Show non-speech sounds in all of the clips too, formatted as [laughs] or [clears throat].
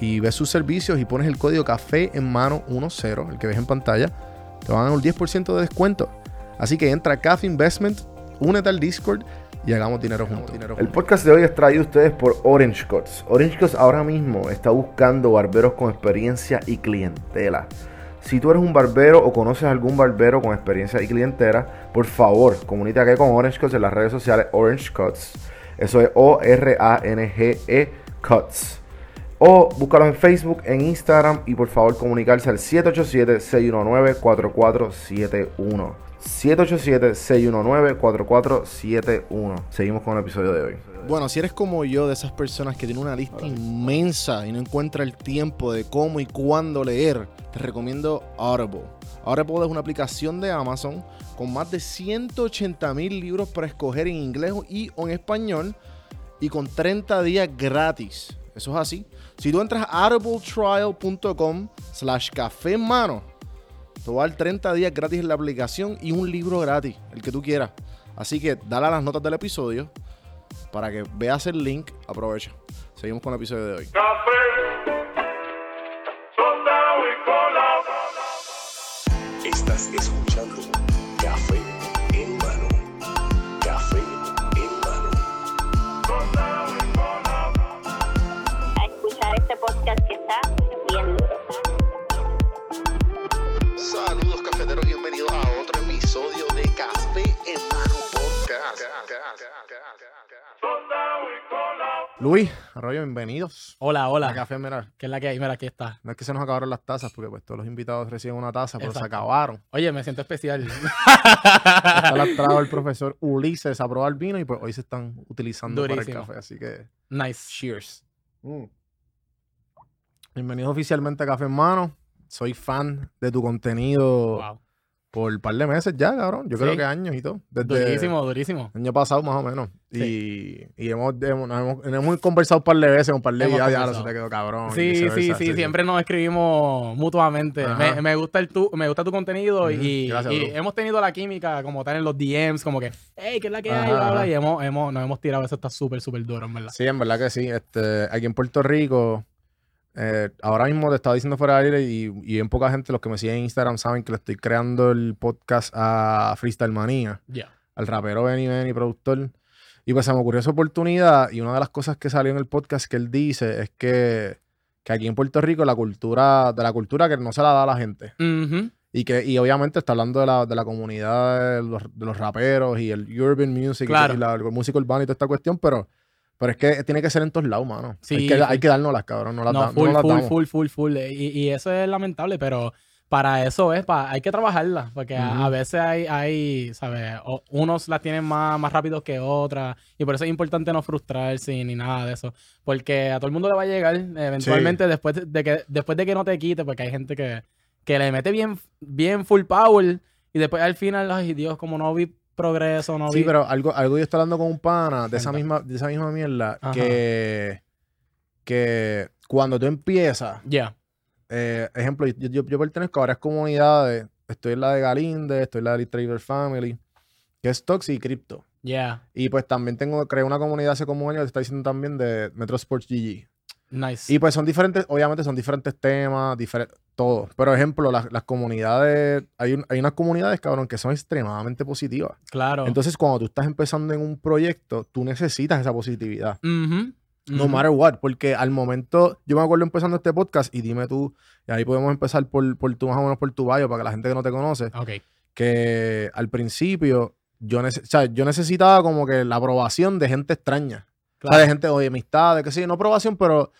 y ves sus servicios y pones el código café en mano 10, el que ves en pantalla, te van a dar un 10% de descuento. Así que entra a Cafe Investment, únete al Discord y hagamos dinero juntos. El podcast de hoy es traído a ustedes por Orange Cuts. Orange Cuts ahora mismo está buscando barberos con experiencia y clientela. Si tú eres un barbero o conoces algún barbero con experiencia y clientela, por favor, comunícate con Orange Cuts en las redes sociales Orange Cuts. Eso es O-R-A-N-G-E Cuts. O búscalos en Facebook, en Instagram y por favor comunicarse al 787-619-4471. 787-619-4471. Seguimos con el episodio de hoy. Bueno, si eres como yo, de esas personas que tienen una lista inmensa y no encuentra el tiempo de cómo y cuándo leer, te recomiendo Audible. Audible es una aplicación de Amazon con más de 180 mil libros para escoger en inglés y o en español y con 30 días gratis. Eso es así. Si tú entras a audibletrial.com slash café en mano, te va a dar 30 días gratis en la aplicación y un libro gratis, el que tú quieras. Así que dale a las notas del episodio para que veas el link. Aprovecha. Seguimos con el episodio de hoy. Estás escuchando Luis, Arroyo, bienvenidos. Hola, hola. A Café, mira. ¿Qué es la que hay? Mira, aquí está. No es que se nos acabaron las tazas, porque pues todos los invitados reciben una taza, pero se acabaron. Oye, me siento especial. [laughs] Esta la trajo el profesor Ulises a probar vino y pues hoy se están utilizando para el café. Así que, nice. cheers. Mm. Bienvenidos oficialmente a Café en Mano. Soy fan de tu contenido Wow. Por un par de meses ya, cabrón. Yo Sí. creo que años y todo. Desde Durísimo, durísimo. año pasado más o menos. Y, y hemos, hemos, hemos, hemos conversado un par de veces, un par de días, ya se te quedó cabrón. Sí, sí, sí, siempre nos escribimos mutuamente. Me, me gusta el tu, me gusta tu contenido Ujú, y, gracias, y hemos tenido la química como tal en los DMs, como que, hey, ¿qué es la que hay? Ajá, Bla, bla, ajá. y hemos, hemos, nos hemos tirado, eso está súper, súper duro, en verdad. Sí, en verdad que sí. Este, aquí en Puerto Rico, eh, ahora mismo te estaba diciendo fuera de aire y, y en poca gente, los que me siguen en Instagram saben que le estoy creando el podcast a Freestyle Manía, Ya. al rapero Benny Benny, productor. Y pues se me ocurrió esa oportunidad y una de las cosas que salió en el podcast que él dice es que, que aquí en Puerto Rico la cultura, de la cultura que no se la da a la gente. Ujú. Y que y obviamente está hablando de la, de la comunidad de los, de los raperos y el urban music Claro. y la, la música urbana y toda esta cuestión, pero, pero es que tiene que ser en todos lados, mano. Sí, hay, que, sí. hay que dárnoslas, cabrón. No las, No, da- no full, las full, damos. full, full, full. Y, y eso es lamentable, pero para eso es, pa- hay que trabajarla, porque a- Ujú. a, veces hay, hay ¿sabes? O- unos las tienen más, más rápido que otras, y por eso es importante no frustrarse ni nada de eso, porque a todo el mundo le va a llegar eventualmente después de que después de que no te quite, porque hay gente que, que le mete bien, bien full power, y después al final, ay Dios, como no vi progreso, no Sí, pero algo, algo yo estoy hablando con un pana de esa misma, de esa misma mierda Ajá. que, que cuando tú empiezas, Ya, eh, ejemplo, yo, yo, yo pertenezco a varias comunidades. Estoy en la de Galinde, estoy en la de Trader Family, que es Toxic y Crypto. ya, Y pues también tengo, creé una comunidad hace como un año, te está diciendo también de Metro Sports GG. Nice. Y pues son diferentes, obviamente son diferentes temas, diferentes, todo. Pero ejemplo, las, las comunidades, hay, un- hay unas comunidades, cabrón, que son extremadamente positivas. claro. Entonces, cuando tú estás empezando en un proyecto, tú necesitas esa positividad. Ujú, No ujú. matter what, porque al momento, yo me acuerdo empezando este podcast y dime tú, y ahí podemos empezar por, por tu más o menos por tu bio, para que la gente que no te conoce, que al principio yo, nece- o sea, yo necesitaba como que la aprobación de gente extraña. O sea, de gente, oye, amistades, que sí, no aprobación, pero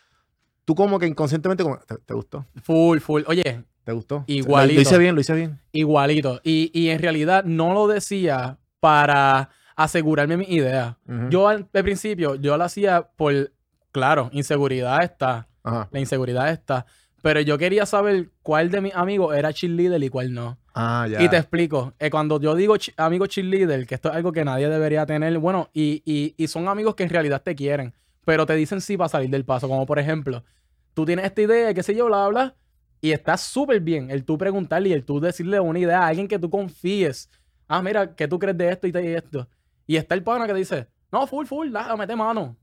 tú como que inconscientemente, como, ¿te, te gustó? Full, full. Oye, ¿Te gustó? Igualito. Lo hice bien, lo hice bien. igualito. Y, y en realidad no lo decía para asegurarme mi idea. Yo al, al principio, yo lo hacía por, claro, inseguridad está. Ajá. La inseguridad está. Pero yo quería saber cuál de mis amigos era cheerleader y cuál no. Ah, ya. Y te explico. eh, cuando yo digo chi- amigo cheerleader, que esto es algo que nadie debería tener, bueno, y, y- y son amigos que en realidad te quieren, pero te dicen sí para salir del paso. Como por ejemplo, tú tienes esta idea, qué sé yo, bla, bla, y está súper bien el tú preguntarle y el tú decirle una idea a alguien que tú confíes. Ah, mira, ¿qué tú crees de esto y de esto? Y está el pana que te dice, no, full, full, da, mete mano.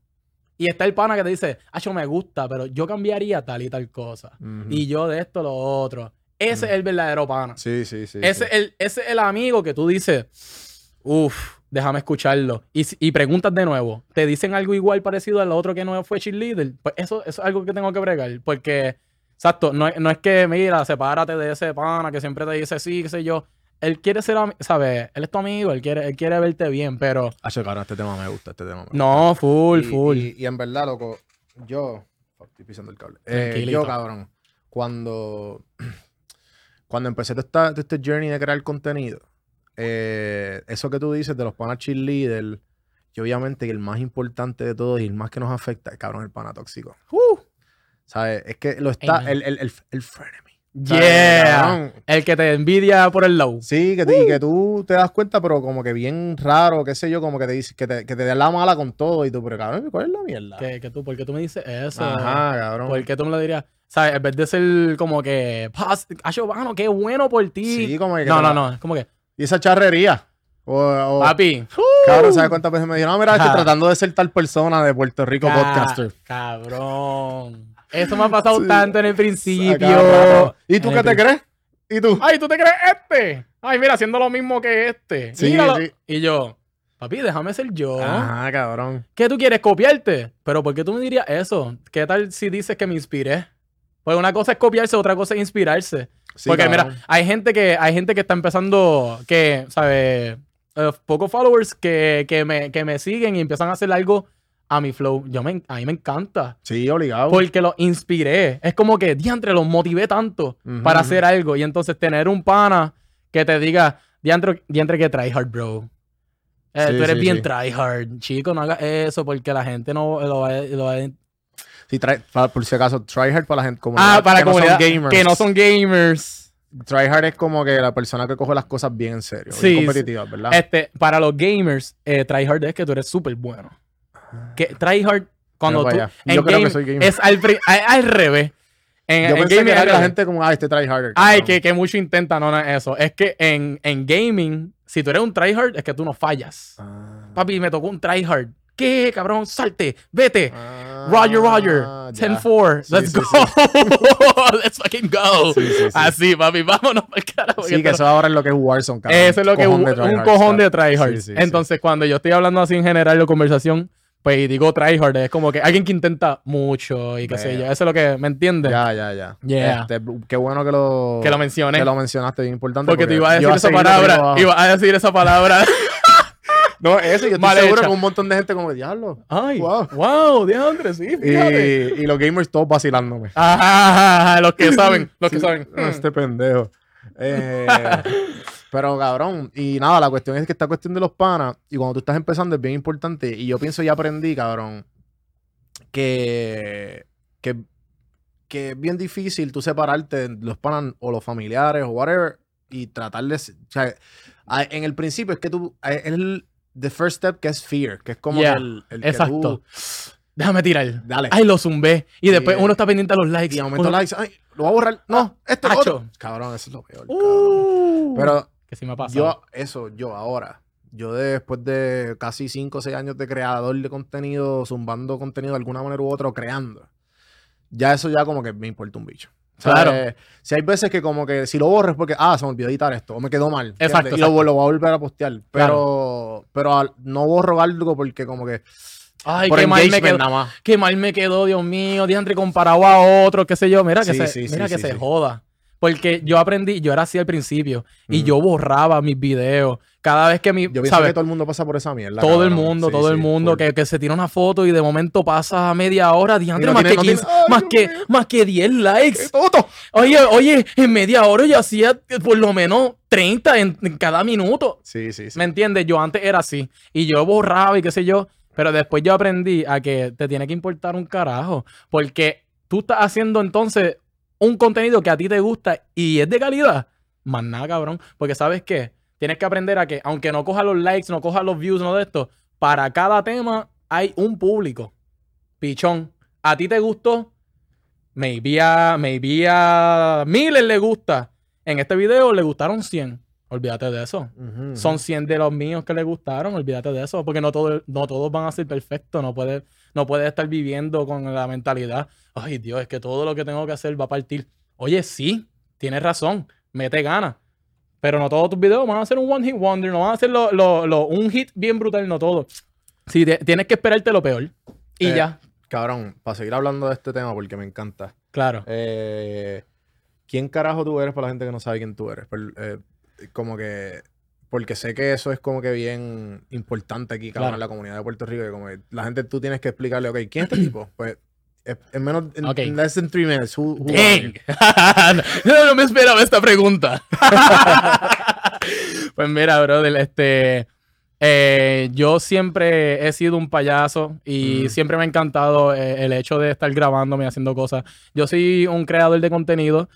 Y está el pana que te dice, ah, yo me gusta, pero yo cambiaría tal y tal cosa. Y yo de esto, lo otro. Ese es el verdadero pana. Sí, sí, sí. Ese, sí. el, ese es el amigo que tú dices, uff, déjame escucharlo. Y, si- y preguntas de nuevo, ¿te dicen algo igual parecido al otro que no fue cheerleader? Pues eso, eso es algo que tengo que bregar. Porque, exacto, no, es- no es que, mira, sepárate de ese pana que siempre te dice sí, qué sé yo. Él quiere ser, ¿sabes? Él es tu amigo, él quiere, él quiere verte bien, pero... Hacho, cabrón, este tema me gusta, este tema me gusta. No, full, Y- full. Y, y en verdad, loco, yo. Estoy pisando el cable. Eh, yo, cabrón, cuando. [clears throat] Cuando empecé todo todo este journey de crear contenido, eh, eso que tú dices de los panas cheerleader, y obviamente el más importante de todos y el más que nos afecta es, cabrón, el pana tóxico. Uh, ¿Sabes? Es que lo está. El, el, el, el frenemy. ¿sabes? yeah. Cabrón. El que te envidia por el low. Sí, que, te- y que tú te das cuenta, pero como que bien raro, qué sé yo, como que te dice, que te, que te da la mala con todo y tú, pero cabrón, ¿cuál es la mierda? Que, que tú, ¿por qué tú me dices eso? Ajá, cabrón. ¿Por qué tú me lo dirías? ¿Sabes? En vez de ser como que, "Pas- Acho, qué bueno por ti. Sí, como que. no, no, la- no. Es como que, Y esa charrería. O, o- papi. cabrón, ¿sabes cuántas veces me dijeron? No, mira, estoy tratando de ser tal persona de Puerto Rico ca- podcaster. Cabrón. Eso me ha pasado Sí. tanto en el principio. ¿Y tú En qué te crees? ¿Y tú? Ay, ¿tú te crees este? Ay, mira, haciendo lo mismo que este. Sí. Y yo, papi, déjame ser yo. Ajá, cabrón. ¿Qué tú quieres? ¿Copiarte? Pero ¿por qué tú me dirías eso? ¿Qué tal si dices que me inspiré? Pues una cosa es copiarse, otra cosa es inspirarse. Sí, Porque mira, hay gente que, hay gente que está empezando, que, ¿sabes? Eh, pocos followers que, que, me, que me siguen y empiezan a hacer algo a mi flow. Yo me, a mí me encanta. Sí, obligado. Porque los inspiré. Es como que, diantre, los motivé tanto para hacer algo. Y entonces tener un pana que te diga, diantre, diantre que tryhard, bro. Eh, Sí, tú eres sí, bien tryhard. Chico, no hagas eso porque la gente no lo va, lo va a Sí, por si acaso, tryhard para la gente como Ah, para que comunidad no son gamers. que no son gamers. Tryhard es como que la persona que coge las cosas bien en serio. Sí, bien competitiva, ¿verdad? Este, para los gamers, eh, tryhard es que tú eres súper bueno. Que tryhard, cuando tú. en Yo creo que soy gamer. Es al, revés. En, Yo en pensé gaming que la gente como, ah, este tryharder. Ay, que, que mucho intenta, no, no es eso. Es que en, en gaming, si tú eres un tryhard, es que tú no fallas. Ah. Papi, me tocó un tryhard. ¿Qué, cabrón? Salte, vete. Ah, Roger, Roger. ya. 10-4. Sí, Let's sí, go. [laughs] Let's fucking go. Sí, sí, sí. Así, papi, vámonos para el carajo. Sí, que eso ahora es lo que es Warzone, cabrón. Eso es lo que es un, cojón de ¿sabes? tryhard. Sí, sí, sí. Entonces, cuando yo estoy hablando así en general de conversación, pues digo tryhard, es como que alguien que intenta mucho y qué sé Vea. yo. Eso es lo que me entiendes. Ya, ya, ya. Yeah. Este, qué bueno que lo, Que lo mencioné. que lo mencionaste, bien importante. porque tú ibas a decir esa palabra. Ibas a decir esa palabra. No, eso, yo estoy Mal seguro hecha. que un montón de gente como diablo. Ay, Wow. wow, diantre, sí, Y, fíjate. y los gamers todos vacilándome. Ajá, los que [laughs] saben, los que saben. Este pendejo. Eh, [laughs] pero cabrón, y nada, la cuestión es que esta cuestión de los panas, y cuando tú estás empezando es bien importante, y yo pienso y aprendí, cabrón, que, que, que es bien difícil tú separarte de los panas o los familiares o whatever, y tratar de... O sea, en el principio es que tú... Es the first step que es fear, que es como Yeah, el, que Exacto. tú- Déjame tirar. Dale. Ay, lo zumbé. Y después uno está pendiente a los likes. y de momento Uno- likes, ay, lo voy a borrar. No, esto es Hacho. otro. Cabrón, eso es lo peor. Uh, Pero que sí me ha pasado. yo, eso, yo ahora, yo después de casi 5 o 6 años de creador de contenido, zumbando contenido de alguna manera u otra, o creando, ya eso ya como que me importa un bicho. O sea, Claro. eh, si hay veces que como que si lo borro es porque, ah, se me olvidó editar esto, o me quedó mal. Exacto, Y lo, exacto. lo voy a volver a postear. Pero, pero al- no borro algo porque como que... Ay, qué mal me quedó. Qué mal me quedó, Dios mío. Diantre comparado a otro, qué sé yo. Mira que Sí, se, sí, sí, mira que sí, se sí. joda. Porque yo aprendí, yo era así al principio. Y yo borraba mis videos. Cada vez que mi. Yo pienso ¿sabes? que todo el mundo pasa por esa mierda. todo el mundo, Sí, todo el mundo que, que se tira una foto y de momento pasa media hora, diantre, no más, tiene- que no tiene- 15 ¡Ay, más, que, más que 10 likes. Oye, oye, en media hora yo hacía por lo menos 30 en, en cada minuto. Sí, sí, sí. ¿Me entiendes? Yo antes era así. Y yo borraba y qué sé yo. Pero después yo aprendí a que te tiene que importar un carajo. Porque tú estás haciendo entonces un contenido que a ti te gusta y es de calidad, más nada, cabrón. Porque sabes qué? Tienes que aprender a que, aunque no coja los likes, no coja los views, no de esto, para cada tema hay un público. Pichón. A ti te gustó, maybe a, maybe a miles le gusta. En este video le gustaron 100. Olvídate de eso. Son 100 de los míos que le gustaron, olvídate de eso, porque no, todo, no todos van a ser perfectos, no puedes no puede estar viviendo con la mentalidad, ay Dios, es que todo lo que tengo que hacer va a partir. Oye, sí, tienes razón, mete ganas, pero no todos tus videos van a ser un one hit wonder, no van a ser lo- lo- lo- un hit bien brutal, no todo. Sí, te- tienes que esperarte lo peor. Y Eh, ya, Cabrón, para seguir hablando de este tema porque me encanta. claro. Eh, ¿Quién carajo tú eres para la gente que no sabe quién tú eres? Pero, eh, como que. Porque sé que eso es como que bien importante aquí, cabrón, Claro. en la comunidad de Puerto Rico. Que como que la gente tú tienes que explicarle, ok, ¿quién es este tipo? Pues es- en menos. En, Ok. en less than three minutes. Who, who Dang. no, [laughs] no me esperaba esta pregunta. [laughs] pues mira, brother, este. eh, yo siempre he sido un payaso y Mm. siempre me ha encantado eh, el hecho de estar grabándome y haciendo cosas. Yo soy un creador de contenido.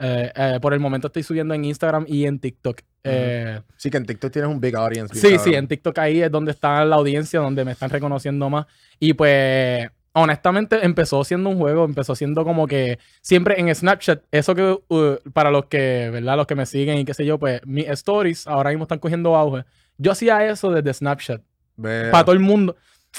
eh, eh, por el momento estoy subiendo en Instagram y en TikTok. Eh, Sí, que en TikTok tienes un big audience. Sí, sí, cabrón. en TikTok ahí es donde está la audiencia, donde me están reconociendo más. Y pues, honestamente, empezó siendo un juego, empezó siendo como que siempre en Snapchat, eso que uh, para los que, ¿verdad? Los que me siguen y qué sé yo, pues mis stories ahora mismo están cogiendo auge. Yo hacía eso desde Snapchat, Veo. para todo el mundo.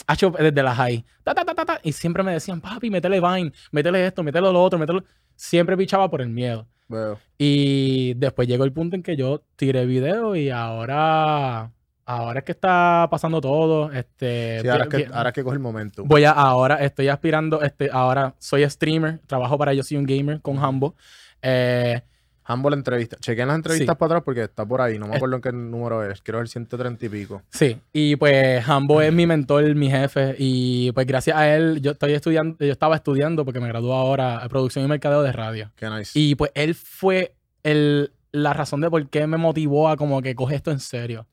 Hacho, desde la high. Ta, ta, ta, ta, ta, y siempre me decían, papi, métele Vine, métele esto, métele lo otro, métele... Siempre pichaba por el miedo. Veo. Y después llegó el punto en que yo tiré video y ahora, ahora es que está pasando todo. Este, Sí, ahora es que, ahora es que coge el momento. voy a, ahora estoy aspirando, este, ahora soy streamer, trabajo para Yo Soy un Gamer con Hambo. Eh, Hambo la entrevista. Chequen las entrevistas Sí. para atrás porque está por ahí. No me acuerdo en qué número es. Quiero ver 130 y pico. sí, y pues Hambo es mi mentor, mi jefe, y pues gracias a él yo estoy estudiando, yo estaba estudiando porque me gradué ahora en producción y mercadeo de radio. Qué nice. Y pues él fue el, la razón de por qué me motivó a como que coge esto en serio.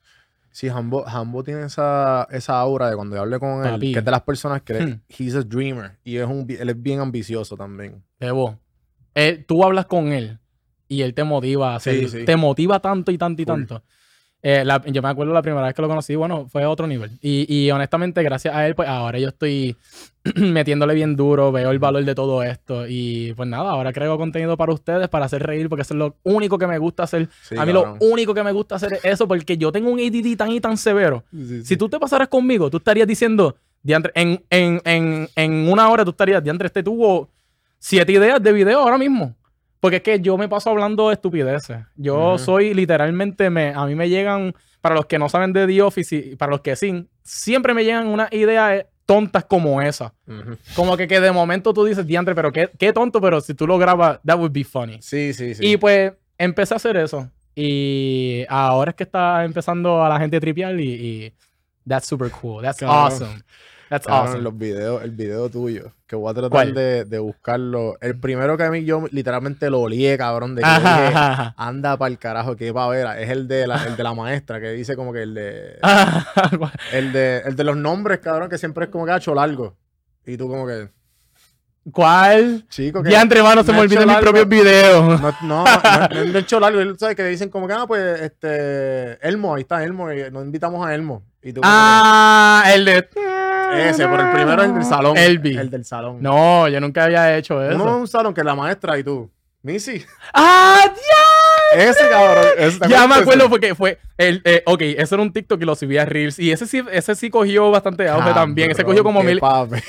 Sí, Hambo, Hambo tiene esa, esa aura de cuando yo hablé con él, que es de las personas que Hmm. he's a dreamer y es un, él es bien ambicioso también. Debo. Él- tú hablas con él y él te motiva a hacer, Sí, sí. te motiva tanto y tanto y tanto. Eh, la- yo me acuerdo la primera vez que lo conocí, bueno, fue a otro nivel. Y, y honestamente, gracias a él, pues ahora yo estoy [clears throat] metiéndole bien duro, veo el valor de todo esto. Y pues nada, ahora creo contenido para ustedes, para hacer reír, porque eso es lo único que me gusta hacer. Sí, a mí cabrón. lo único que me gusta hacer es eso, porque yo tengo un ADD tan y tan severo. Sí, sí, Si tú te pasaras conmigo, tú estarías diciendo, diantre, en, en, en, en una hora tú estarías, diantre, este tuvo siete ideas de video ahora mismo. Porque es que yo me paso hablando de estupideces. Yo soy literalmente, me, a mí me llegan, para los que no saben de The Office y para los que sí, siempre me llegan unas ideas tontas como esa. Como que, que de momento tú dices, diantre, pero qué, qué tonto, pero si tú lo grabas, that would be funny. Sí, sí, sí. Y pues empecé a hacer eso. Y ahora es que está empezando a la gente a tripear y, y that's super cool. That's awesome. That's awesome. los videos, el video tuyo, que voy a tratar de, de buscarlo. El primero que a mí yo literalmente lo olié, cabrón, de que yo Ajá, dije, ajá, ajá. anda para el carajo, que va a ver. Es el de la, el de la maestra, que dice como que el de, [laughs] Ajá. el de, el de los nombres, cabrón, que siempre es como que hacho largo. Y tú como que, ¿Cuál? chico, que... Diantre, mano, se me olvidan mis propios videos. No, no, no, no hecho largo. Él, ¿sabes? Que dicen como que, ah, pues, este, Elmo, ahí está Elmo, nos invitamos a Elmo. Y tú como Ah, el de. ese, por el primero el del salón. Elvi. El del salón. No, yo nunca había hecho eso. es un salón que la maestra y tú. Missy. ¡Ah, diablo! Ese cabrón. ese, ¿te Ya me acuerdo porque fue. El, eh, ok, eso era un TikTok y lo subí a Reels. Y ese sí, ese sí cogió bastante auge también. Ese cogió como mil.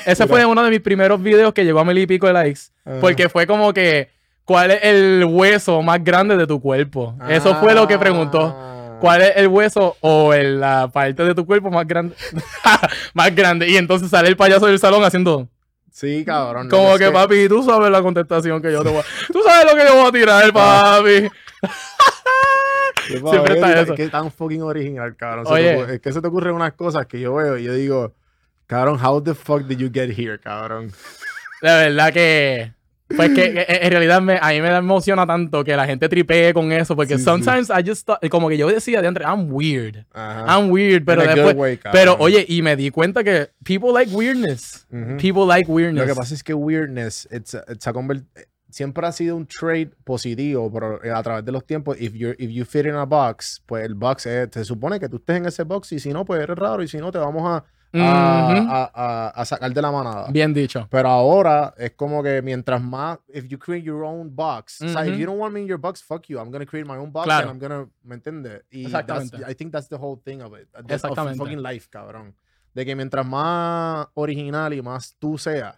Ese fue [laughs] uno de mis primeros videos que llegó a mil y pico de likes. Ajá. Porque fue como que, ¿cuál es el hueso más grande de tu cuerpo? Eso fue lo que preguntó. Ah. ¿Cuál es el hueso o el- la parte de tu cuerpo más grande? [laughs] más grande. Y entonces sale el payaso del salón haciendo Sí, cabrón. no, como que, papi, tú sabes la contestación que yo te voy a... Tú sabes lo que yo voy a tirar, papi. Siempre está eso. Qué tan fucking original, cabrón. Oye. ocurre- es que se te ocurren unas cosas que yo veo y yo digo, cabrón, how the fuck did you get here, cabrón? De verdad que... Pues que, que en realidad me, a mí me emociona tanto que la gente tripee con eso, porque Sí, sí. sometimes I just thought- como que yo decía de entre, I'm weird. Ajá. I'm weird, pero después, way, pero oye, y me di cuenta que people like weirdness. Ujú. People like weirdness. Lo que pasa es que weirdness, it's a, it's a siempre ha sido un trade positivo, pero eh, a través de los tiempos, if, you're, if you fit in a box, pues el box es- se supone que tú estés en ese box y si no, pues eres raro y si no, te vamos a, a, a- a- a sacar de la manada. Bien dicho. Pero ahora es como que mientras más, if you create your own box, o sea, if you don't want me in your box, fuck you, I'm gonna create my own box Claro. and I'm gonna, ¿me entiendes? Y that's- Exactamente. I think that's the whole thing of it. of Exactamente. fucking life, cabrón. De que mientras más original y más tú seas,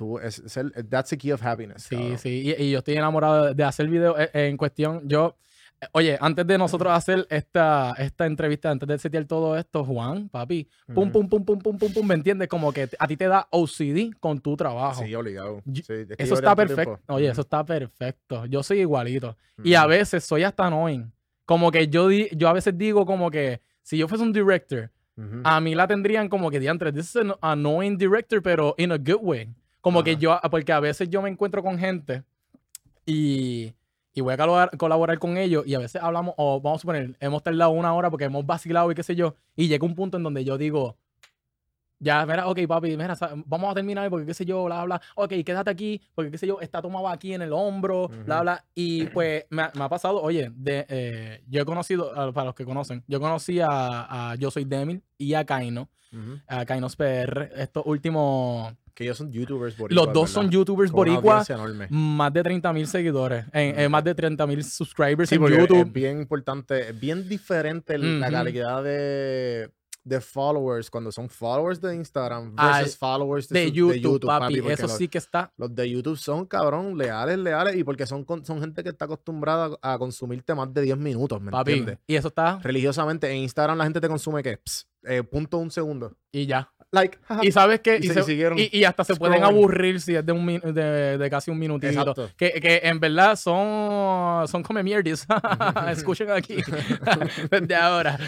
tú, es, es el- that's the key of happiness. Sí, cabrón. sí. Y, y yo estoy enamorado de, hacer video eh, en cuestión. Yo, eh, oye, antes de nosotros hacer esta, esta entrevista, antes de setear todo esto, Juan, papi, pum, pum, pum, pum, pum, pum, pum, ¿me entiendes? Como que a ti te da OCD con tu trabajo. Sí, obligado. Sí, es que Eso está perfecto. tiempo. Oye, Ujú. eso está perfecto. Yo soy igualito. Y a veces soy hasta annoying. Como que yo, di- yo a veces digo como que si yo fuese un director, Ujú. a mí la tendrían como que diantre, this is an annoying director, pero in a good way. Como que Ajá. yo, porque a veces yo me encuentro con gente y, y voy a colaborar, colaborar con ellos y a veces hablamos, o vamos a suponer, hemos tardado una hora porque hemos vacilado y qué sé yo, y llega un punto en donde yo digo, ya, mira, ok, papi, mira, vamos a terminar porque qué sé yo, bla, bla, ok, quédate aquí porque qué sé yo, está tomado aquí en el hombro, bla, Ujú. bla, y pues me, ha- me ha pasado, oye, de, eh, yo he conocido, ah, para los que conocen, yo conocí a, a Yo Soy Demil y a Kaino, Ujú. a Kainos PR, estos últimos, Que ellos son youtubers boricuas, los dos son youtubers boricuas, más de 30 mil seguidores, en, más de 30 mil subscribers Sí, en YouTube. es bien importante, es bien diferente la calidad de, de followers cuando son followers de Instagram versus followers de, de su- YouTube, papi, eso los, sí que está. los de YouTube son cabrón, leales, leales, y porque son, son gente que está acostumbrada a consumirte más de 10 minutos, ¿me Papi, entiendes? y eso está, Religiosamente, en Instagram la gente te consume, ¿qué? Ps, eh, punto un segundo. y ya. Like. Y sabes que, Y y, se- y y- hasta se pueden aburrir si es de, un, min- de, de casi un minutito. Que, que en verdad son, son come mierdis. [laughs] [laughs] Escuchen aquí [laughs] desde ahora.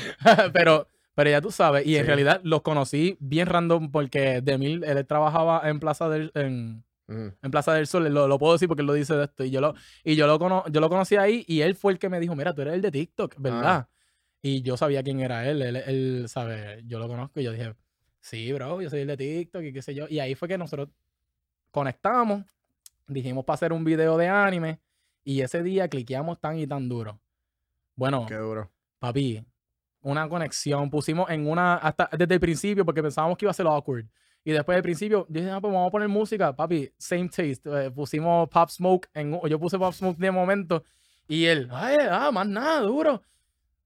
pero, pero ya tú sabes, y en Sí. realidad los conocí bien random porque Demil, él trabajaba en Plaza del, en, en Plaza del Sol, lo, lo puedo decir porque él lo dice de esto. Y yo lo, y yo lo, cono- yo lo conocí ahí y él fue el que me dijo, mira, tú eres el de TikTok, ¿verdad? Y yo sabía quién era él, él, él, ¿sabe? Yo lo conozco y yo dije, sí, bro, yo soy el de TikTok y qué sé yo. Y ahí fue que nosotros conectamos, dijimos para hacer un video de anime y ese día cliqueamos tan y tan duro. Bueno, Qué duro. papi, una conexión. Pusimos en una, hasta desde el principio, porque pensábamos que iba a ser awkward. Y después del principio, yo dije, ah, pues vamos a poner música, papi, same taste. Eh, pusimos Pop Smoke, en, yo puse Pop Smoke de momento, y él, ay, ah, más nada, duro.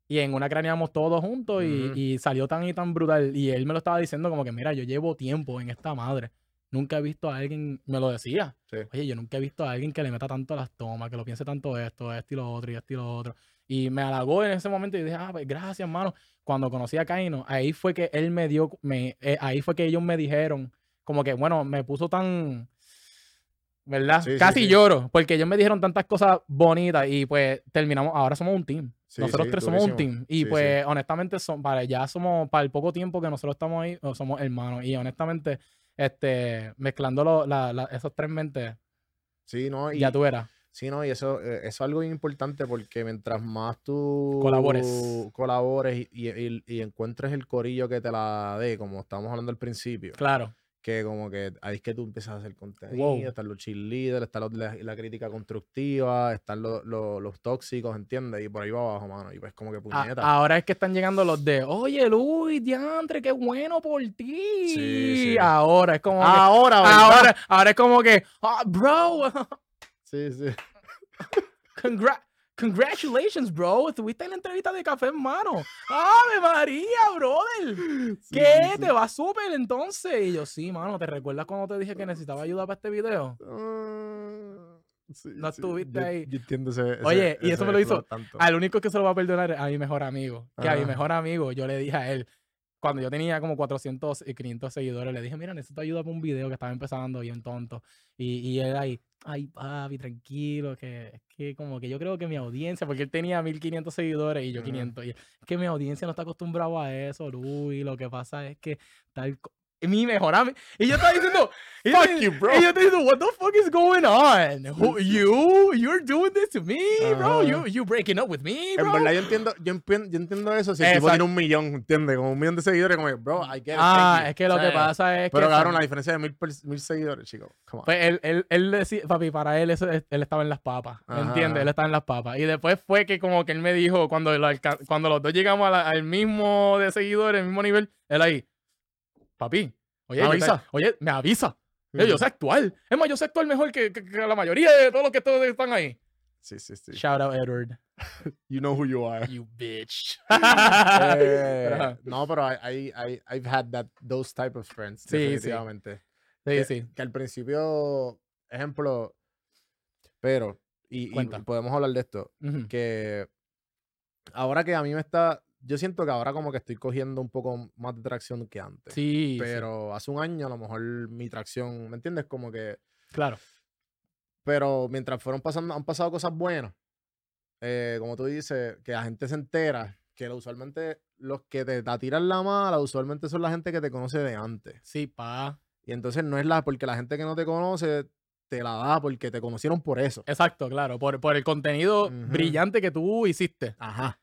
Y en una craneamos todos juntos y, y salió tan y tan brutal. Y él me lo estaba diciendo como que, mira, yo llevo tiempo en esta madre. Nunca he visto a alguien, me lo decía. Sí. Oye, yo nunca he visto a alguien que le meta tanto a las tomas, que lo piense tanto esto, esto y lo otro, y esto y lo otro. Y me halagó en ese momento y dije, ah, pues gracias, hermano. Cuando conocí a Kaino, ahí fue que él me dio, me, eh, ahí fue que ellos me dijeron, como que, bueno, me puso tan, ¿verdad? Sí, Casi sí. lloro, porque ellos me dijeron tantas cosas bonitas y pues terminamos, ahora somos un team. Sí, nosotros sí, tres somos un team. Y Sí, pues, honestamente, son, para, ya somos, para el poco tiempo que nosotros estamos ahí, somos hermanos. Y honestamente, este, mezclando lo- la- la- esos tres mentes, Sí, no, y, ya tú verás. Sí, no, y eso, eh, eso es algo importante porque mientras más tú Colabores. colabores y, y- y encuentres el corillo que te la dé, como estábamos hablando al principio, Claro. Que como que ahí es que tú empiezas a hacer contenido, Wow. están los cheerleaders, está la, la crítica constructiva, están los, los- los tóxicos, ¿entiendes? Y por ahí va abajo, mano, y pues como que A- puñeta. ahora es que están llegando los de, oye, Luis, diantre, qué bueno por ti. sí. Ahora es como ahora, ahora, ahora es como que, ah, bro, Sí, sí. [laughs] congra- congratulations, bro. Estuviste en la entrevista de Café en Mano. ¡Ave María, brother! Sí, ¿Qué? sí. ¿Te va súper entonces? Y yo, sí, mano, ¿te recuerdas cuando te dije que necesitaba ayuda para este video? Ah, sí, No estuviste yo- ahí. Yo entiendo ese, ese- Oye, y eso me lo hizo tanto. Al único que se lo va a perdonar es a mi mejor amigo. Que a mi mejor amigo yo le dije a él, cuando yo tenía como 400 y 500 seguidores, le dije, mira, necesito ayuda para un video que estaba empezando bien tonto. Y, y él ahí, ay, papi, tranquilo, que es que como que yo creo que mi audiencia, porque él tenía 1500 seguidores y yo. 500, y es que mi audiencia no está acostumbrado a eso, Luis, lo que pasa es que tal... co-". mi mejor amigo. Y yo estaba diciendo, [laughs] y Fuck estaba- you, bro. Y yo te digo, what the fuck is going on? Who, you, you're doing this to me, bro. Ajá. You, you breaking up with me, En bro. verdad yo entiendo, yo entiendo, yo entiendo eso. Si el tipo Exacto. tiene un millón, ¿entiendes? Como un millón de seguidores, como, bro, I get it, ah, es que lo O sea, que pasa es Pero que. cabrón, la diferencia de mil, mil seguidores, chicos. Pues él, él, él decía, papi, para él eso, es- él estaba en las papas, ¿me entiendes? Él estaba en las papas. Y después fue que como que él me dijo, cuando, lo cuando los dos llegamos la- al mismo de seguidores, al mismo nivel, él ahí, papi, oye, ¿Me te- avisa? oye, me avisa. Yo, yo sé actuar. Es más, yo sé actuar mejor que, que- que la mayoría de todos los que están ahí. Sí, sí, sí. Shout out Edward. [laughs] You know who you are. You bitch. [laughs] Eh, no, pero I, I, I've had that, those type of friends. Sí, sí. definitivamente. sí, que, sí. que al principio, ejemplo, pero, y, podemos hablar de esto, que ahora que a mí me está, yo siento que ahora como que estoy cogiendo un poco más de tracción que antes. Sí, sí, Pero hace un año a lo mejor mi tracción, ¿me entiendes? Como que, claro. pero mientras fueron pasando, han pasado cosas buenas, eh, como tú dices, que la gente se entera, que usualmente los que te tiran la mala, usualmente son la gente que te conoce de antes. Sí, pa. Y entonces no es la, porque la gente que no te conoce te la da porque te conocieron por eso. Exacto, claro. Por, por el contenido brillante que tú hiciste. Ajá.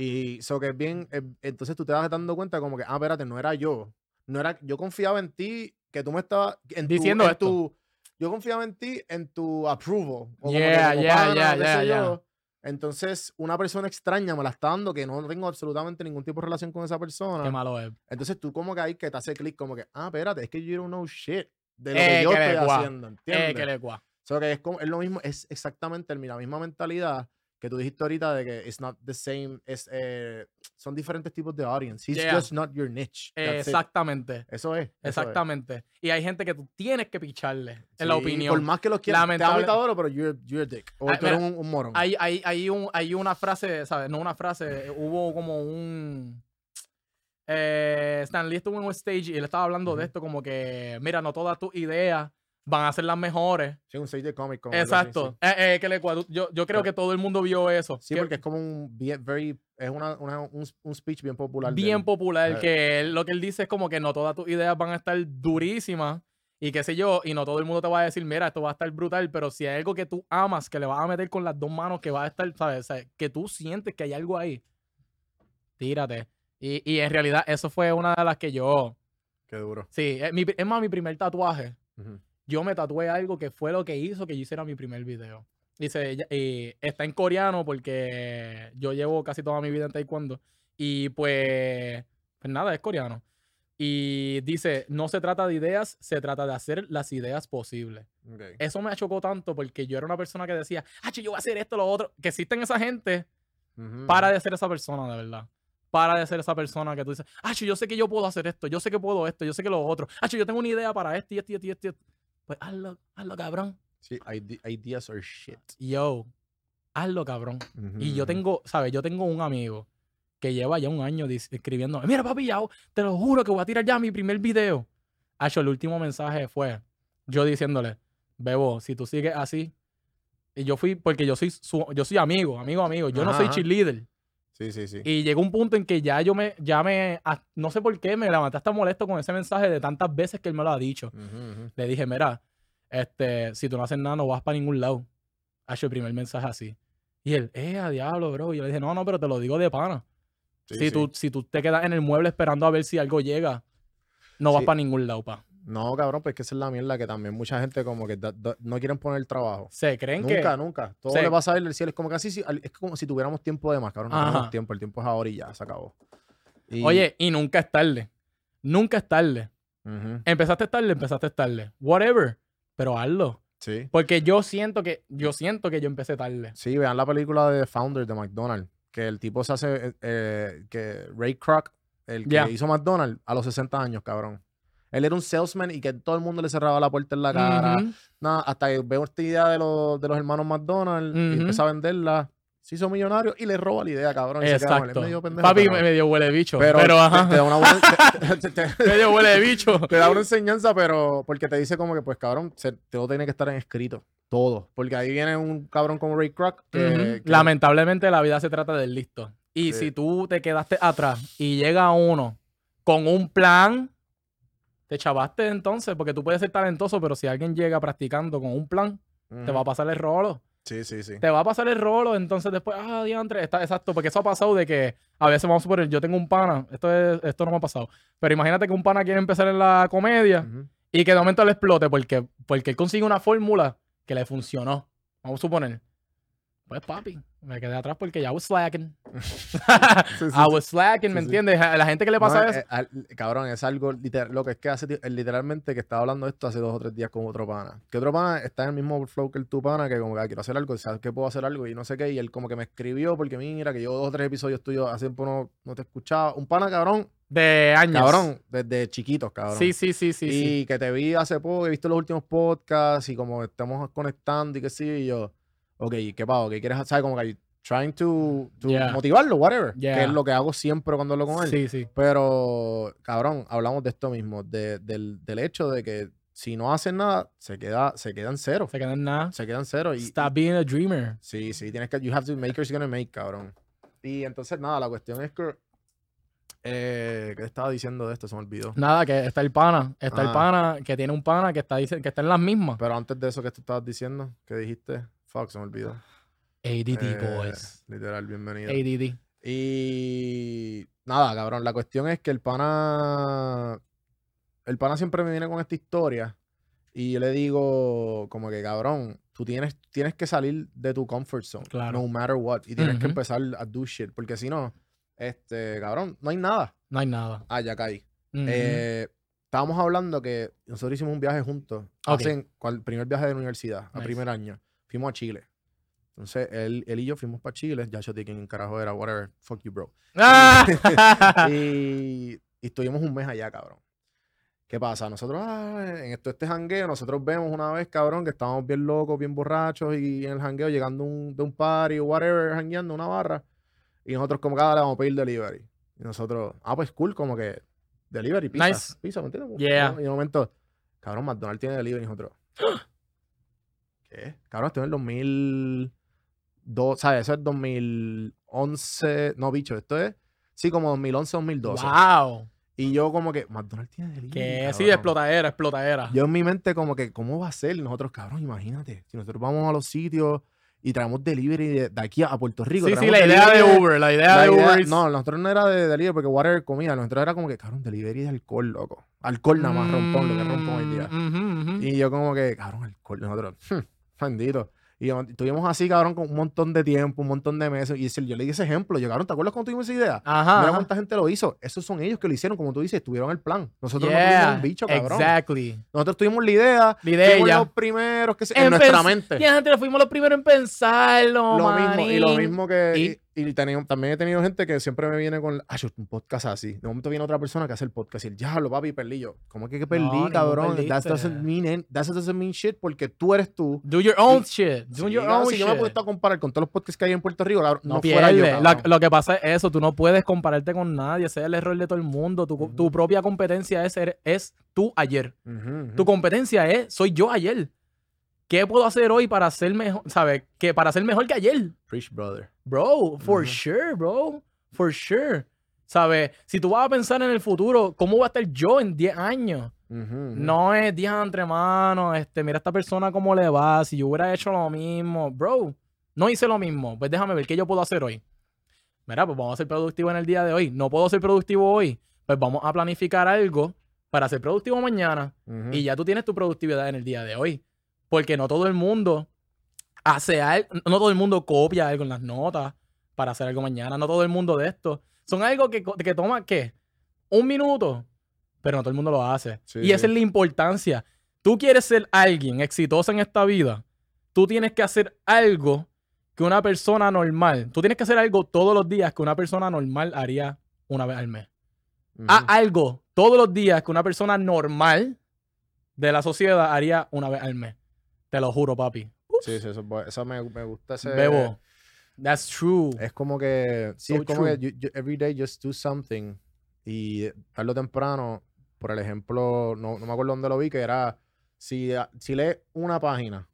Y eso que es bien, eh, entonces tú te vas dando cuenta como que, ah, espérate, no era yo. No era, yo confiaba en ti, que tú me estabas en tu- Diciendo en esto. tu- yo confiaba en ti en tu approval. o como que Yeah, como yeah, pana, yeah, qué yeah, yeah. Entonces, una persona extraña me la está dando que no tengo absolutamente ningún tipo de relación con esa Qué persona. malo es. Entonces tú como que ahí que te hace clic como que, ah, espérate, es que you don't know shit de lo Eh, que yo que estoy haciendo, Eh, ¿entiendes? que le cua. So que es, como, es lo mismo, es exactamente la misma mentalidad que tú dijiste ahorita de que it's not the same, es, eh, son diferentes tipos de audience. He's Yeah. just not your niche. That's it. Exactamente. Eso es. eso es. Exactamente. Y hay gente que tú tienes que picharle, en la opinión. Por más que los quieras, amo Lamentable- te adoro, pero you're, you're a dick. O Ah, tú eres mira, un, un morón. Hay, hay, hay, un, hay una frase, ¿sabes? No una frase, hubo como un... Eh, Stan Lee estuvo en un stage y él estaba hablando de Ujú. esto como que, mira, no todas tus ideas van a ser las mejores. Sí, un stage de comic con así, Exacto. Eh, eh, que le yo, yo creo que todo el mundo vio eso. Sí, que- porque es como un bien, very, es una, una- un, un speech bien popular. bien popular, Eh. que él- lo que él dice es como que no todas tus ideas van a estar durísimas y qué sé yo, y no todo el mundo te va a decir, mira, esto va a estar brutal, pero si hay algo que tú amas, que le vas a meter con las dos manos, que va a estar, ¿sabes? O sea, que tú sientes que hay algo ahí, tírate. Y, y en realidad eso fue una de las que yo, Qué duro. sí, es, mi- es más, mi primer tatuaje. Yo me tatué algo que fue lo que hizo que yo hiciera mi primer video. Dice, y está en coreano porque yo llevo casi toda mi vida en taekwondo. Y pues, pues nada, es coreano. Y dice, no se trata de ideas, se trata de hacer las ideas posibles. Ok. Eso me chocó tanto porque yo era una persona que decía, ah, yo voy a hacer esto, lo otro. Que existen esa gente, Ujú. para de ser esa persona, de verdad. Para de ser esa persona que tú dices, ah, yo sé que yo puedo hacer esto, yo sé que puedo esto, yo sé que lo otro. Ah, yo tengo una idea para esto y esto y esto y esto. Y esto". Pues hazlo, hazlo, cabrón. Sí, ide- ideas are shit. Yo, hazlo, cabrón. Y yo tengo, ¿sabes? Yo tengo un amigo que lleva ya un año escribiendo, mira papi, ya, te lo juro que voy a tirar ya mi primer video. Hacho, el último mensaje fue yo diciéndole, Bebo, si tú sigues así, y yo fui, porque yo soy, su- yo soy amigo, amigo, amigo, yo no soy cheerleader. Sí, sí, sí. Y llegó un punto en que ya yo me, ya me, no sé por qué, me levanté hasta molesto con ese mensaje de tantas veces que él me lo ha dicho. Le dije, mira, este, si tú no haces nada, no vas para ningún lado. Ha hecho el primer mensaje así. Y él, eh, a diablo, bro. Y yo le dije, no, no, pero te lo digo de pana. Sí, si, sí. Tú, si tú te quedas en el mueble esperando a ver si algo llega, no vas Sí. para ningún lado, pa. No, cabrón, pues que esa es la mierda que también mucha gente como que da- da- no quieren poner el trabajo. Se creen Nunca, que. nunca. Todo Sí. le pasa a él del cielo. Es como que así, sí, al- es como si tuviéramos tiempo de más, cabrón. No tenemos tiempo. El tiempo es ahora y ya, se acabó. Y- Oye, y nunca es tarde. Nunca es tarde. Ujú, Empezaste tarde, empezaste tarde. Whatever. Pero hazlo. Sí. Porque yo siento que, yo siento que yo empecé tarde. Sí, vean la película de Founder de McDonald's. Que el tipo se hace. eh, eh, que Ray Kroc, el que hizo McDonald's, a los 60 años, cabrón. Él era un salesman y que todo el mundo le cerraba la puerta en la cara. Nada, hasta que veo esta idea de los, de los hermanos McDonald's y empieza a venderla. Se hizo millonario y le roba la idea, cabrón. Exacto. medio pendejo, Papi pero- me medio huele de bicho. Pero, Pero, ajá. Te, da una buena, [laughs] te- te- te- medio huele de bicho. te da una enseñanza, pero porque te dice como que, pues, cabrón, se- todo tiene que estar en escrito. Todo. Porque ahí viene un cabrón como Ray Kroc que, Ujú. que- Lamentablemente la vida se trata del listo. Y Sí. si tú te quedaste atrás y llega uno con un plan, te chavaste entonces, porque tú puedes ser talentoso, pero si alguien llega practicando con un plan, te va a pasar el rolo. Sí, sí, sí. Te va a pasar el rolo, entonces después, ah, diantre, está exacto, porque eso ha pasado de que a veces vamos a suponer, yo tengo un pana, esto, es, esto no me ha pasado, pero imagínate que un pana quiere empezar en la comedia y que de momento le explote porque, porque él consigue una fórmula que le funcionó. Vamos a suponer. Pues papi, me quedé atrás porque ya was slacking. Sí, sí, I was slacking, [laughs] [laughs] ¿me Sí, entiendes? A la gente que le pasa No, eso. eh, al- cabrón, es algo literal. Lo que es que hace eh, literalmente que estaba hablando de esto hace dos o tres días con otro pana. Que otro pana está en el mismo flow que el tu pana, que como que "Ah, quiero hacer algo, sabes que puedo hacer algo y no sé qué. Y él como que me escribió porque mira que yo dos o tres episodios tuyos hace tiempo no, no te escuchaba. Un pana, cabrón, de años. cabrón, desde chiquitos, cabrón. Sí, sí, sí, sí. y sí. que te vi hace poco, he visto los últimos podcasts y como estamos conectando y que sí, y yo, ok, ¿qué pasa? ¿Qué quieres hacer? Como que trying to, to Yeah. motivarlo, whatever. Yeah. Que es lo que hago siempre cuando hablo con él. Sí, sí. Pero, cabrón, hablamos de esto mismo, de- del, del hecho de que si no hacen nada, se queda, se quedan cero. Se queda en nada. Se quedan cero. Y, Stop being a dreamer. sí, sí, tienes que, you have to make yours gonna make, cabrón. Y entonces, nada, la cuestión es que, eh, ¿qué estaba diciendo de esto? Se me olvidó. Nada, que está el pana. Está el Ah. pana que tiene un pana que está, que está en las mismas. Pero antes de eso que tú estabas diciendo, que dijiste, fuck, se me olvidó. ADD Eh, boys. Literal, bienvenido. ADD. Y nada, cabrón, la cuestión es que el pana, el pana siempre me viene con esta historia y yo le digo como que, cabrón, tú tienes, tienes que salir de tu comfort zone, Claro. no matter what, y tienes que empezar a do shit, porque si no, este, cabrón, no hay nada. No hay nada. Ah, ya caí. Eh, estábamos hablando que nosotros hicimos un viaje juntos, Ok. hacen, el primer viaje de la universidad, a Nice. primer año, fuimos a Chile. Entonces, él, él y yo fuimos para Chile. Ya yo te quién carajo era, whatever. Fuck you, bro. [laughs] ¡Ah! y, y estuvimos un mes allá, cabrón. ¿Qué pasa? Nosotros, ah, en esto, este jangueo, nosotros vemos una vez, cabrón, que estábamos bien locos, bien borrachos y en el jangueo llegando un- de un party o whatever, jangueando una barra. Y nosotros como cada le vamos a pedir delivery. Y nosotros, ah, pues cool, como que delivery, pizza. Nice. Pizza, ¿me entiendes? Yeah. Y de momento, cabrón, McDonald's tiene delivery y nosotros. ¿Qué? Cabrón, esto es en el 2002, ¿sabes? Eso es 2011, no, bicho, esto es, sí, como 2011, 2012. ¡Wow! Y yo como que, McDonald's tiene delivery, Que sí, cabrón". explotadera, explotadera. Yo en mi mente como que, ¿cómo va a ser? Y nosotros, cabrón, imagínate, si nosotros vamos a los sitios y traemos delivery de, de aquí a Puerto Rico. sí, sí, la idea de Uber, la idea la de Uber. no, nosotros no era de delivery porque water comida, nosotros era como que, cabrón, delivery de alcohol, loco. Alcohol nada más, rompón, lo que rompón hoy día. Y yo como que, cabrón, alcohol, nosotros, "Hmm, bendito. Y estuvimos así, cabrón, con un montón de tiempo, un montón de meses. Y yo le di ese ejemplo, yo, cabrón, ¿te acuerdas cuando tuvimos esa idea? Ajá. Mira cuánta gente lo hizo. Esos son ellos que lo hicieron, como tú dices, tuvieron el plan. Nosotros no tuvimos un bicho, cabrón. Exactly. Nosotros tuvimos la idea, La idea fuimos los primeros que se, En en nuestra mente. Ya, antes fuimos los primeros en pensarlo, lo mismo, y lo mismo que. Y- Y, también he tenido gente que siempre me viene con. Ah, un podcast así. De momento viene otra persona que hace el podcast y el diablo, papi, perdí yo. ¿Cómo es que, que perdí, ningún cabrón? That doesn't, mean, an- that doesn't mean shit porque tú eres tú. Do your own shit. Do Sí, your cabrón, own si shit. yo me he puesto a comparar con todos los podcasts que hay en Puerto Rico, No, no, fuera yo. Lo, lo que pasa es eso, tú no puedes compararte con nadie, ese es el error de todo el mundo. Tu, tu propia competencia es, es tú ayer. Tu competencia es, soy yo ayer. ¿Qué puedo hacer hoy para ser mejor, sabes? Que para ser mejor que ayer. Preach, brother. Bro, for sure, bro. For sure. ¿Sabes? Si tú vas a pensar en el futuro, ¿cómo va a estar yo en 10 años? No es entre manos, este, mira a esta persona cómo le va, si yo hubiera hecho lo mismo, bro, no hice lo mismo, pues déjame ver qué yo puedo hacer hoy. Mira, pues vamos a ser productivos en el día de hoy. No puedo ser productivo hoy, pues vamos a planificar algo para ser productivo mañana y ya tú tienes tu productividad en el día de hoy. Porque no todo el mundo hace algo, no todo el mundo copia algo en las notas para hacer algo mañana, no todo el mundo de esto. Son algo que, que toma, ¿qué? Un minuto, pero no todo el mundo lo hace. Sí, y esa es la importancia. Tú quieres ser alguien exitoso en esta vida, tú tienes que hacer algo que una persona normal, tú tienes que hacer algo todos los días que una persona normal haría una vez al mes. Haz algo todos los días que una persona normal de la sociedad haría una vez al mes. Te lo juro, papi. Sí, sí, eso, me, me gusta ese. Bebo. That's true. Es como que, sí, So es como true. que you- you- every day just do something. Y tarde o temprano, por el ejemplo, no, no me acuerdo dónde lo vi, que era, si, si lees una página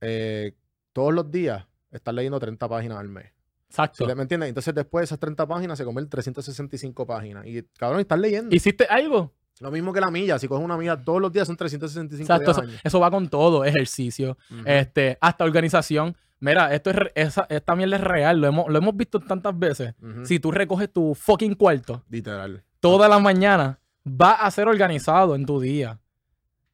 eh, todos los días, estás leyendo 30 páginas al mes. Exacto. ¿Me entiendes? Entonces después de esas 30 páginas se convierten en 365 páginas. Y cabrón, estás leyendo. ¿Hiciste algo? Lo mismo que la milla. Si coges una milla todos los días son 365 Exacto, días eso, al año. eso va con todo, ejercicio, este, hasta organización. Mira, esto es, esa, esta mierda es real, lo hemos, lo hemos visto tantas veces. Si tú recoges tu fucking cuarto Literal. todas las mañanas, va a ser organizado en tu día.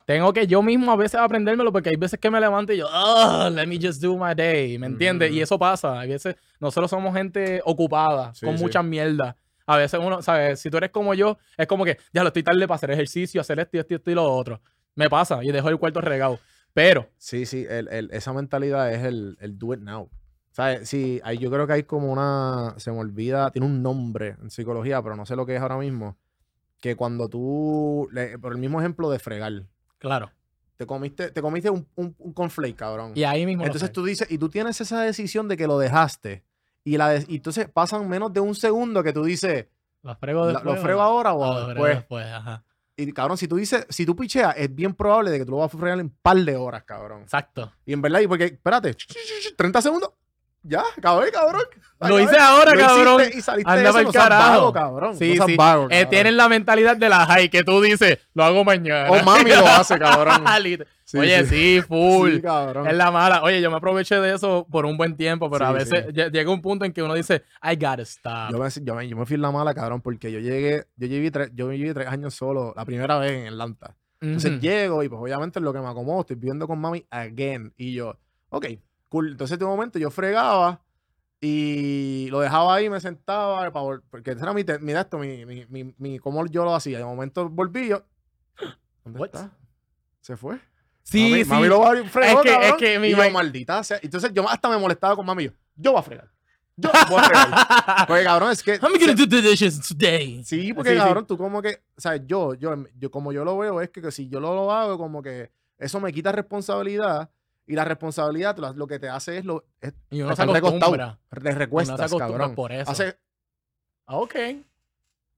Tengo que yo mismo a veces aprendérmelo porque hay veces que me levanto y yo, oh, let me just do my day, ¿me entiendes? Y eso pasa. Hay veces nosotros somos gente ocupada, Sí, con sí. mucha mierda. A veces uno, ¿sabes? Si tú eres como yo, es como que, ya lo estoy tarde para hacer ejercicio, hacer esto y esto esto y lo otro. Me pasa y dejo el cuarto regado. Pero, Sí, sí, el- el- esa mentalidad es el, el do it now. ¿Sabes? Sí, hay, yo creo que hay como una. Se me olvida, tiene un nombre en psicología, pero no sé lo que es ahora mismo. Que cuando tú. le- por el mismo ejemplo de fregar, claro. te comiste, te comiste un, un, un cabrón. Y ahí mismo. Entonces tú dices, y tú tienes esa decisión de que lo dejaste. Y, la de- y entonces pasan menos de un segundo que tú dices, ¿Lo frego ¿la- después. ¿lo o frego ahora Ah, o lo frego después? después, ajá. Y cabrón, si tú dices, si tú picheas, es bien probable de que tú lo vas a fregar en un par de horas, cabrón. Exacto. Y en verdad, y porque, espérate, 30 segundos. Ya, acabé, cabrón. Lo hice ahora, Lo cabrón. Y saliste Anda seas carajo. vago, cabrón. Sí, no sí. vago, Eh, cabrón. tienen la mentalidad de la high que tú dices, lo hago mañana. O mami lo hace, [laughs] cabrón. Sí, Oye, sí, full. Cabrón. es la mala. Oye, yo me aproveché de eso por un buen tiempo, pero a veces llega un punto en que uno dice, I gotta stop. Yo me, yo, me, yo me fui la mala, cabrón, porque yo llegué, yo llevé tres, yo viví tres años solo, la primera vez en Atlanta. Entonces llego y pues obviamente es lo que me acomodo, estoy viviendo con mami again. Y yo, ok, cool. Entonces de un momento yo fregaba y lo dejaba ahí, me sentaba, porque ese era mi, mi, esto, mi, mi, mi, mi- cómo yo lo hacía. De momento volví yo, ¿dónde What? está? ¿Se fue? Sí, mami, sí. Mami lo va a fregó, Es que- es que mi y yo, ma- maldita sea. Entonces yo hasta me molestaba con mami yo, yo voy a fregar. Yo [laughs] voy a fregar. Porque cabrón, es que... I'm gonna do the dishes today. Sí, porque Sí, sí. cabrón, tú como que, o sea, yo, yo, yo, como yo lo veo, es que, que si yo lo, lo hago, como que eso me quita responsabilidad y la responsabilidad lo, que te hace es lo es, Y uno se acostumbra. te Uno se recuestas, cabrón. por eso. Hace, Ah, ok.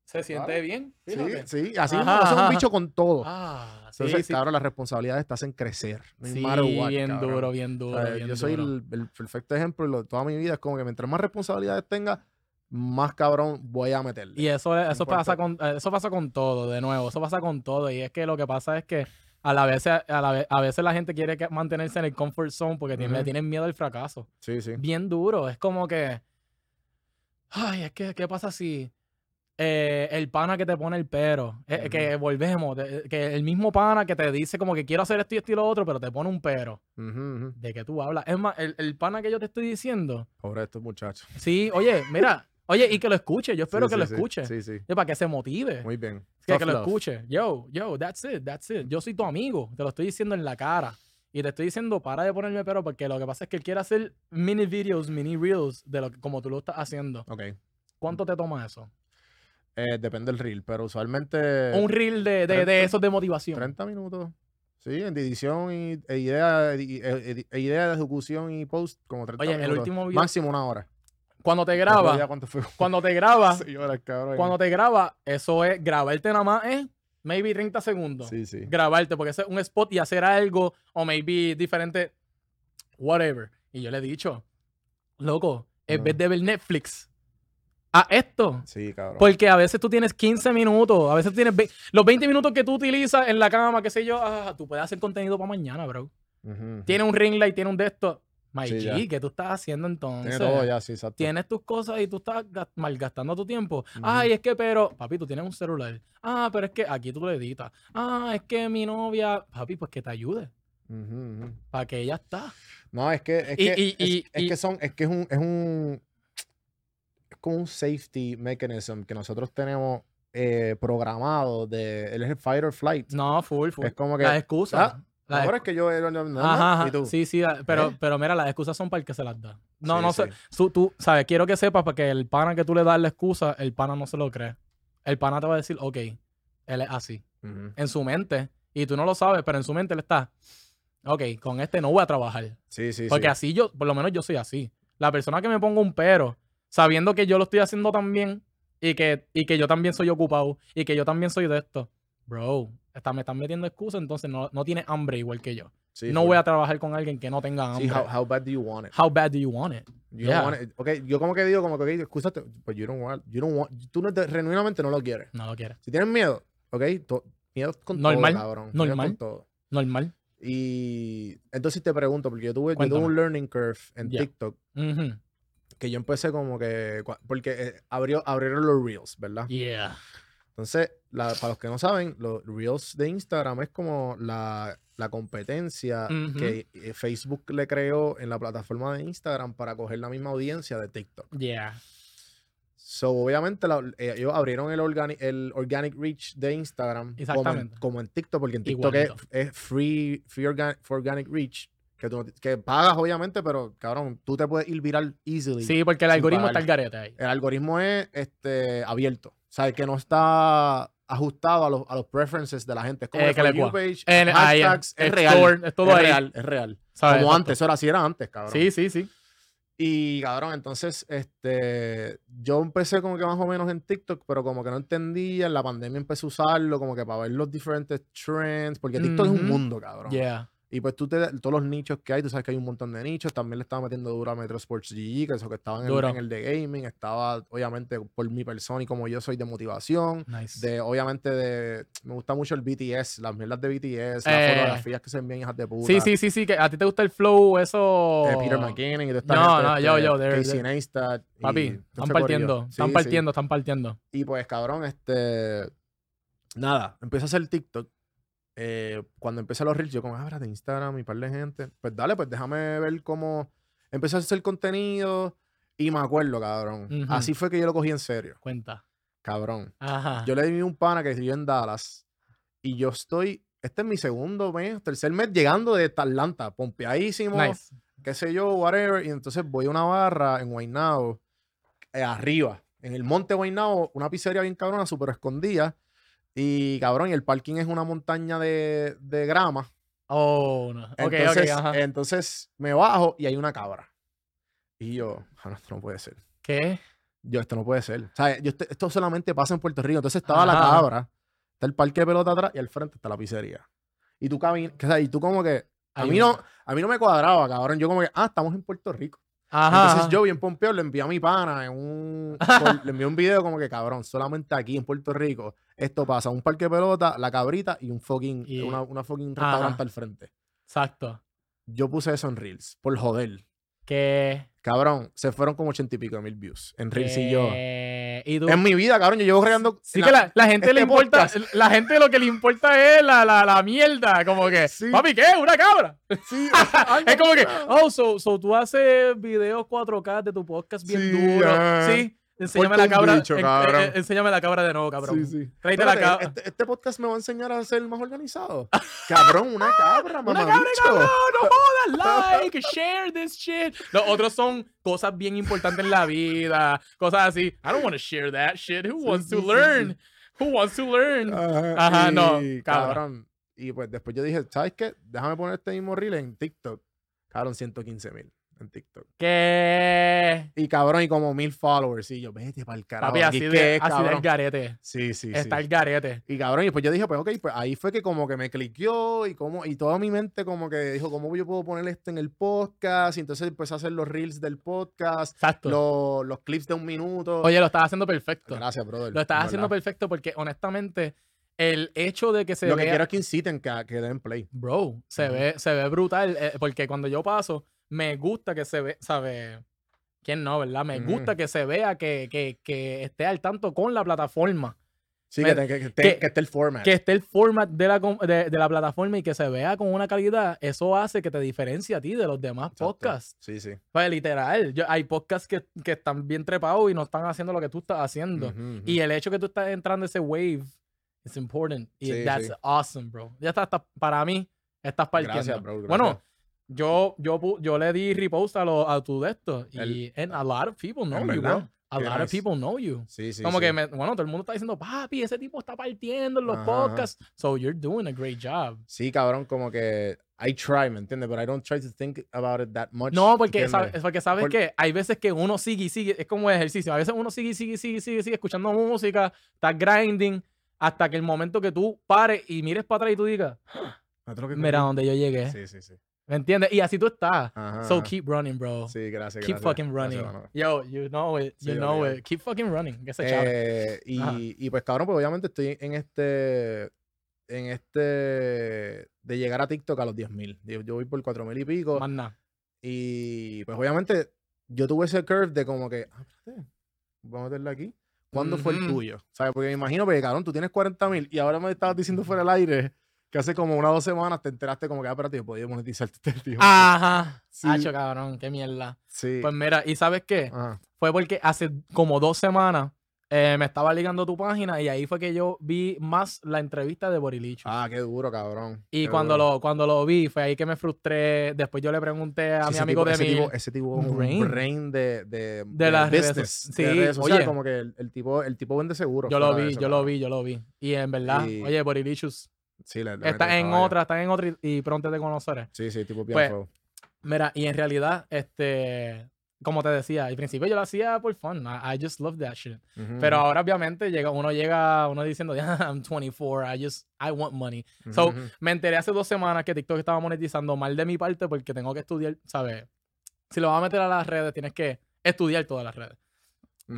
Se siente Claro. bien. sí, Fíjate. sí, así es un bicho con todo. Ah, sí, Entonces, sí. cabrón, las responsabilidades te hacen crecer. No Sí, what, bien cabrón. duro, bien O duro, sea, bien yo soy duro. el, el perfecto ejemplo y lo- toda mi vida es como que mientras más responsabilidades tenga, más cabrón voy a meterle. Y eso, eso, pasa con, eso pasa con todo, de nuevo, eso pasa con todo. Y es que lo que pasa es que a la vez, a, la vez, a veces la gente quiere que- mantenerse en el comfort zone porque tiene- le tienen miedo al fracaso. Sí, sí. Bien duro, es como que, ay, es que, ¿qué pasa si eh, el pana que te pone el pero, eh, Ujú. que volvemos, de- que el mismo pana que te dice como que quiero hacer esto y esto y lo otro, pero te pone un pero. ¿de qué tú hablas? Es más, el, el pana que yo te estoy diciendo, Pobre estos muchachos. sí, oye, mira, oye, y que lo escuche, yo espero Sí, que sí, lo escuche. Sí, sí. Para que se motive. Muy bien. que, Tough que lo escuche. Yo, yo, that's it, that's it. Yo soy tu amigo. Te lo estoy diciendo en la cara. Y te estoy diciendo, para de ponerme pero, porque lo que pasa es que él quiere hacer mini videos, mini reels, de lo que, como tú lo estás haciendo. Ok. ¿Cuánto te toma eso? Eh, depende del reel, pero usualmente Un reel de, de, de 30, esos de motivación. 30 minutos. Sí, en edición y e idea, e, e- e idea de ejecución y post, como 30 Oye, el último video- Máximo una hora. Cuando te graba, [laughs] cuando te graba, Seis horas, cabrón. cuando te graba, eso es grabarte nada más, ¿eh? Maybe 30 segundos. Sí, sí. grabarte, porque ese es un spot y hacer algo, o maybe diferente, whatever. Y yo le he dicho, loco, en Ajá. vez de ver Netflix, a esto. Sí, cabrón. Porque a veces tú tienes 15 minutos, a veces tienes ve- los 20 minutos que tú utilizas en la cama, qué sé yo, ah, tú puedes hacer contenido para mañana, bro. Ujú. Tiene un ring light, tiene un de estos. My Sí, G. ¿qué tú estás haciendo entonces? Tiene todo ya, sí, exacto. Tienes tus cosas y tú estás gas- malgastando tu tiempo. Ay, es que, pero, papi, tú tienes un celular. Ah, pero es que aquí tú lo editas. Ah, es que mi novia, papi, pues que te ayude. Para que ella está. No, es que, es que, y- es, y- es y- que son, es que es un, es un, es como un safety mechanism que nosotros tenemos eh, programado de, él es el fight or flight. No, full, full. Es como que, Las excusas. ah, las Ahora es que yo, no, Ajá, y tú. Sí, sí, pero, ¿Eh? pero mira, las excusas son para el que se las da. No, Sí, no sé. Tú, sabes, quiero que sepas porque el pana que tú le das la excusa, el pana no se lo cree. El pana te va a decir, ok, él es así. En su mente, y tú no lo sabes, pero en su mente él está, ok, con este no voy a trabajar. Sí, sí, Porque sí. así yo, por lo menos yo soy así. La persona que me ponga un pero, sabiendo que yo lo estoy haciendo también y que, y que yo también soy ocupado y que yo también soy de esto, bro, está, me están metiendo excusas, entonces no, no tiene hambre igual que yo. Sí, no voy a trabajar con alguien que no tenga hambre. Sí, how, how bad do you want it? How bad do you want it? You Yeah. don't want it. Ok, yo como que digo, como que, ok, excúsate, pues you don't want, you don't want, tú no te- genuinamente no lo quieres. No lo quiere. Si tienes miedo, ok, to- miedo con Normal, todo, cabrón. normal. con todo. Normal. Y entonces te pregunto, porque yo tuve, yo tuve un learning curve en. TikTok Ujú. que yo empecé como que, porque eh, abrió, abrieron los Reels, ¿verdad? Yeah. Entonces, la- para los que no saben, los Reels de Instagram es como la, la competencia que eh, Facebook le creó en la plataforma de Instagram para coger la misma audiencia de TikTok. Yeah. So, obviamente, la- eh, ellos abrieron el, organic, el organic reach de Instagram como en, como en TikTok, porque en TikTok es, free, free organic, for organic reach, que, tú que pagas, obviamente, pero cabrón, tú te puedes ir viral easily. Sí, porque el algoritmo pagar. está al garete ahí. El algoritmo es este, abierto. O sea, que no está ajustado a los, a los preferences de la gente. Es como Eh, el You page, En- hashtags, es explore, real. es todo es real, es real. ¿sabes? Como antes, eso era así era antes, cabrón. Sí, sí, sí. Y cabrón, entonces, este, yo empecé como que más o menos en TikTok, pero como que no entendía, en la pandemia empecé a usarlo como que para ver los diferentes trends, porque TikTok es un mundo, cabrón. Yeah. Y pues tú te, todos los nichos que hay, tú sabes que hay un montón de nichos, también le estaba metiendo duro a Metro Sports GG, que eso que estaba en el, en el de gaming, estaba obviamente por mi persona y como yo soy de motivación, Nice. de obviamente de, me gusta mucho el BTS, las mierdas de BTS, las Eh. fotografías que se envían hijas de puta. Sí, sí, sí, sí, que a ti te gusta el flow, eso. eh, Peter McKinnon y de esta No, no, este, yo, yo, they're- Casey Neistat Papi, todo están partiendo, corillo. están Sí, partiendo, están partiendo. sí. Y pues cabrón, este, nada, empecé a hacer TikTok. Eh, cuando empecé los reels, yo como, ah, de Instagram y par de gente. Pues dale, pues déjame ver cómo empecé a hacer contenido y me acuerdo, cabrón. Ujú. Así fue que yo lo cogí en serio, Cuenta. cabrón. Ajá. Yo le di un pana que vivió en Dallas y yo estoy, este es mi segundo mes, tercer mes llegando de Atlanta, pompeadísimo, Nice. qué sé yo, whatever. Y entonces voy a una barra en Guaynabo, eh, arriba, en el monte Guaynabo, una pizzería bien cabrona, súper escondida. Y cabrón, y el parking es una montaña de, de grama. Oh, no. Ok, Entonces, ok, ajá. entonces me bajo y hay una cabra. Y yo, ah, no, esto no puede ser. ¿Qué? Yo, esto no puede ser. O sea, yo, este- esto solamente pasa en Puerto Rico. Entonces estaba la cabra, está el parque de pelota atrás y al frente está la pizzería. Y tú caminas, o sea, y tú como que, a mí, no, a mí no me cuadraba, cabrón. Yo como que, ah, estamos en Puerto Rico. Ajá. Entonces yo bien pompeo le envié a mi pana en un, por- le envié un video como que, cabrón, solamente aquí en Puerto Rico esto pasa. Un parque de pelota, la cabrita y un fucking, Y- una, una fucking Ajá. restaurante al frente. Exacto. Yo puse eso en Reels, por joder. Que. Cabrón, se fueron como ochenta y pico de mil views en Reels y yo. Y tú. En mi vida, cabrón, yo llevo creando. Sí que la, la gente este le importa, podcast. la gente lo que le importa es la, la, la mierda, como que, Sí. papi, ¿qué? ¿Una cabra? Sí, [laughs] es como que, oh, so, so tú haces videos 4K de tu podcast bien Sí, duro. Sí, enséñame la cabra. bicho, en- cabrón. eh, enséñame la cabra de nuevo, cabrón. Sí, sí. Tráete la Espérate, cabra. Este, este podcast me va a enseñar a ser más organizado. [laughs] cabrón, una cabra, mamá. Una cabra, cabrón, no [laughs] jodas, like, share this shit. Los otros son cosas bien importantes en la vida, cosas así. I don't want to share that shit. Who wants to learn? Who wants to learn? Ajá, Ajá, no, y, cabrón. Y pues después yo dije, ¿sabes qué? Déjame poner este mismo reel en TikTok. Cabrón, 115 mil en TikTok. Que Y cabrón, y como mil followers. Y yo, vete para el carajo. papi, ¿aquí así, qué de, es, así del garete. Sí, sí, Está sí. el garete. Y cabrón, y pues yo dije, pues ok, pues ahí fue que como que me cliqueó y como, y toda mi mente como que dijo, ¿cómo yo puedo poner esto en el podcast? Y entonces empecé a hacer los reels del podcast, Exacto. los, los clips de un minuto. Oye, lo estás haciendo perfecto. Gracias, brother. Lo estás en haciendo verdad. perfecto porque honestamente el hecho de que se Lo que quiero es que inciten que, que den play. Bro, se, ve, se ve brutal. eh, porque cuando yo paso, me gusta que se ve, ¿sabe? ¿Quién no, verdad? Me Ujú. gusta que se vea que, que, que esté al tanto con la plataforma. Sí, Me- que, que, esté, que- esté el format. Que esté el format de la, de, de la plataforma y que se vea con una calidad. Eso hace que te diferencie a ti de los demás Exacto. podcasts. Sí, sí. Pues literal, yo- hay podcasts que, que están bien trepados y no están haciendo lo que tú estás haciendo. Y el hecho que tú estás entrando ese wave es important. Y Sí, that's sí. awesome, bro. Ya está, está- para mí, estás partiendo. Gracias, bro. gracias. Bueno, yo, yo, yo le di repost a, lo, a tu de esto. Y El- and a lot of people know ¿En you, verdad? bro. A lot of nice. people know you. sí, sí. Como sí. que, me- bueno, todo el mundo está diciendo, papi, ese tipo está partiendo en los Ajá, podcasts. So you're doing a great job. Sí, cabrón, como que I try, ¿me entiendes? But I don't try to think about it that much. No, porque, sabes, porque sabes Por- que hay veces que uno sigue y sigue, es como ejercicio. A veces uno sigue y sigue sigue sigue, sigue escuchando música, estás grinding, hasta que el momento que tú pares y mires para atrás y tú digas, ¿No te lo que mira dónde yo llegué. Sí, sí, sí. ¿Me entiendes? Y así tú estás. Ajá, So keep running, bro. Sí, gracias, keep gracias. fucking Gracias, running. mano. Yo, you know it. You Sí, know it. Keep fucking running. Que se. Eh, Ajá. y, y pues cabrón, pues obviamente estoy en este en este de llegar a TikTok a los 10.000. Yo, yo voy por 4.000 y pico. Más nada. Y pues obviamente yo tuve ese curve de como que, ah, espérate, vamos a meterle aquí. ¿Cuándo fue el tuyo? ¿Sabes? Porque me imagino, porque cabrón, tú tienes 40.000 y ahora me estabas diciendo fuera del aire que hace como unas dos semanas te enteraste como que, ah, espérate, yo podía monetizar [laughs] este tiempo. Ajá. Sí. Hacho, cabrón, qué mierda. sí. Pues mira, ¿y sabes qué? Ajá. Fue porque hace como dos semanas eh, me estaba ligando tu página y ahí fue que yo vi más la entrevista de Borilicho. Ah, qué duro, cabrón. y qué cuando duro. lo, cuando lo vi, fue ahí que me frustré. Después yo le pregunté a Sí, mi amigo tipo- de ese tipo, ese tipo es un brain. brain, de, de, De las redes business, de sí, redes sociales, oye. como que el, el tipo, el tipo vende seguro. Yo lo de vi, yo lo vi, yo lo vi. Y en verdad, Y- oye, Borilichus, Sí, le- le mete está el en otra, está en otra y, y pronto te conoceré. Sí, sí, tipo bien Pues. Mira, y en realidad, este, como te decía, al principio yo lo hacía por fun. I, I just love that shit. Ujú, Pero ujú, ahora obviamente llega, uno llega, uno diciendo, [laughs] yeah, I'm 24, I just, I want money. So, me enteré hace dos semanas que TikTok estaba monetizando mal de mi parte porque tengo que estudiar, ¿sabes? Si lo vas a meter a las redes, tienes que estudiar todas las redes.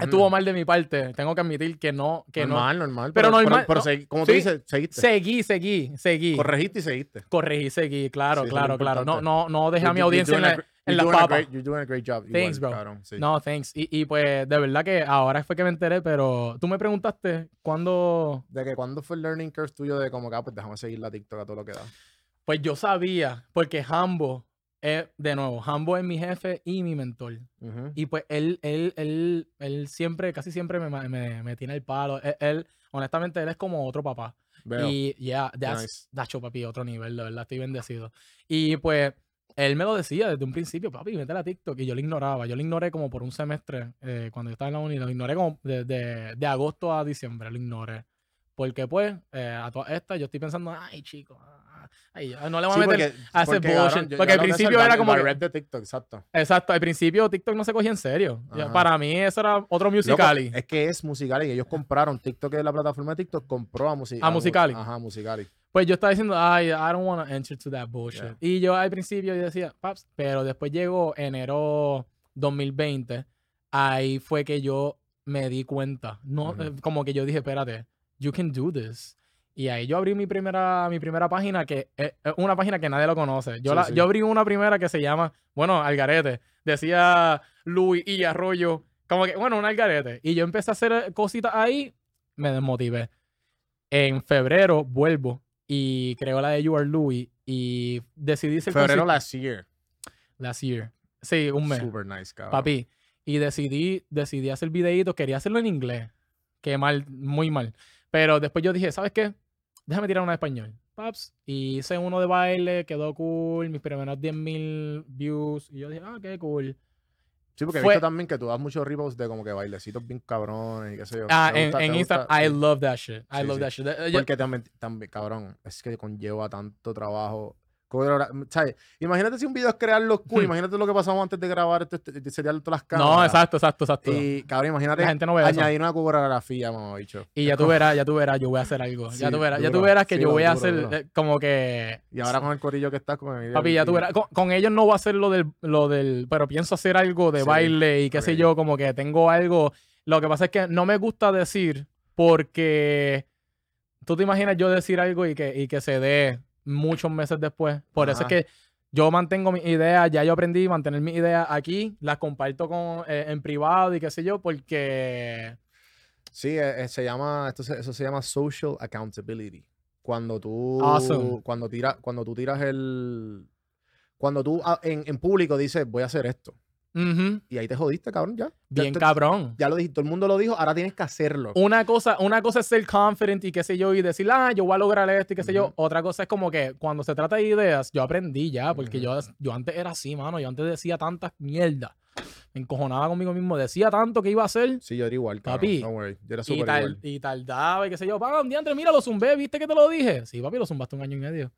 Estuvo mal de mi parte, tengo que admitir que no, que normal, normal. Pero normal, Pero, no. segui- como tú dices, no. seguiste. Seguí, seguí, seguí. Corregiste y seguiste. Corregí, seguí, claro, Sí, claro, claro. No, no, no dejé a mi audiencia en la, en you're las doing a papas. great- You're doing a great job. Thanks, igual, bro. cabrón, sí. No, thanks. Y, y pues, de verdad que ahora fue que me enteré, pero tú me preguntaste cuándo. De que cuándo fue el learning curve tuyo de como que, ah, pues déjame seguir la TikTok a todo lo que da. Pues yo sabía, porque Hambo es, de nuevo, Hambo es mi jefe y mi mentor. Ujú. Y pues él, él, él, él siempre, casi siempre me, me, me tiene el palo. Él, él, honestamente, él es como otro papá. Veo. Y ya, that's, nice. yo, papi, otro nivel, de verdad, estoy bendecido. Y pues él me lo decía desde un principio, papi, vete a la TikTok. Y yo lo ignoraba. Yo lo ignoré como por un semestre eh, cuando yo estaba en la uni. Lo ignoré como de, de- de agosto a diciembre, lo ignoré. Porque pues, eh, a todas estas, yo estoy pensando, ay, chico, ay, no le voy a Sí, meter a ese porque, bullshit. cabrón, yo- porque yo al principio era como el que- de TikTok, exacto. Exacto, al principio TikTok no se cogía en serio. Ajá. Para mí eso era otro Loco, Musicali. es que es Musicali. Ellos compraron TikTok, es la plataforma de TikTok, compró a, Musi- A Mu- Musicali. Ajá, Musicali. Pues yo estaba diciendo, ay, I don't want to enter to that bullshit. Yeah. Y yo al principio yo decía, paps, pero después llegó enero 2020, ahí fue que yo me di cuenta. No, como que yo dije, espérate, you can do this. Y ahí yo abrí mi primera, mi primera página, que es es una página que nadie lo conoce. Yo, Sí, la- sí. yo abrí una primera que se llama, bueno, Algarete. Decía Luis y Arroyo, como que, bueno, un Algarete. Y yo empecé a hacer eh, cositas ahí, me desmotivé. En febrero vuelvo y creo la de You Are Louis y decidí ser Febrero last year. last year. Sí, un mes. Super nice, cabrón. Papi. Y decidí, decidí hacer videitos. Quería hacerlo en inglés. Qué mal, muy mal. Pero después yo dije, ¿sabes qué? Déjame tirar una de español. Paps. Y hice uno de baile, quedó cool. Mis primeros 10.000 views. Y yo dije, ah, qué cool. Sí, porque he Fue- visto también que tú das muchos reposts de como que bailecitos bien cabrones y qué sé yo. Ah, ¿Te en, gusta- en te Instagram, gusta? I Sí. love that shit. I Sí, love sí. that shit. Eh, yo- Porque también, también, cabrón, es que conlleva tanto trabajo. ¿Sabes? Imagínate si un video es crearlo cool. Hmm. imagínate lo que pasamos antes de grabar esto, este- de setear todas las cámaras. no, exacto, exacto, exacto. Y, cabrón, imagínate La gente no ve eso. añadir una coreografía, mamá bicho. Y ya tú verás, ya tú verás, yo voy a hacer algo. ya tú verás, ya tú verás que Sí, yo voy a hacer duro. eh, como que. Y ahora con el corillo que estás con el Papi, ya tú verás. Con, con ellos no voy a hacer lo del, lo del. Pero pienso hacer algo de Sí, baile y qué sé yo, como que tengo algo. Lo que pasa es que no me gusta decir porque. Tú te imaginas yo decir algo y que, y que se dé muchos meses después. Por eso es que yo mantengo mis ideas, ya yo aprendí a mantener mis ideas aquí, las comparto con, eh, en privado y qué sé yo, porque. Sí, eh, eh, se llama, esto se- eso se llama social accountability. Cuando tú, Awesome. cuando tiras, cuando tú tiras el, cuando tú ah, en, en público dices voy a hacer esto y ahí te jodiste, cabrón, ya. Bien cabrón. Ya lo dijiste, todo el mundo lo dijo, ahora tienes que hacerlo. una cosa, una cosa es ser confident y qué sé yo, y decir, ah, yo voy a lograr esto y qué sé yo. Otra cosa es como que cuando se trata de ideas, yo aprendí ya, porque yo, yo antes era así, mano. Yo antes decía tantas mierdas. Me encojonaba conmigo mismo. Decía tanto que iba a hacer Sí, yo era igual, cabrón. Papi, No worry, yo era y, igual. y tardaba y qué sé yo. Papi, diantre, mira, lo zumbé, ¿viste que te lo dije? Sí, papi, lo zumbaste un año y medio.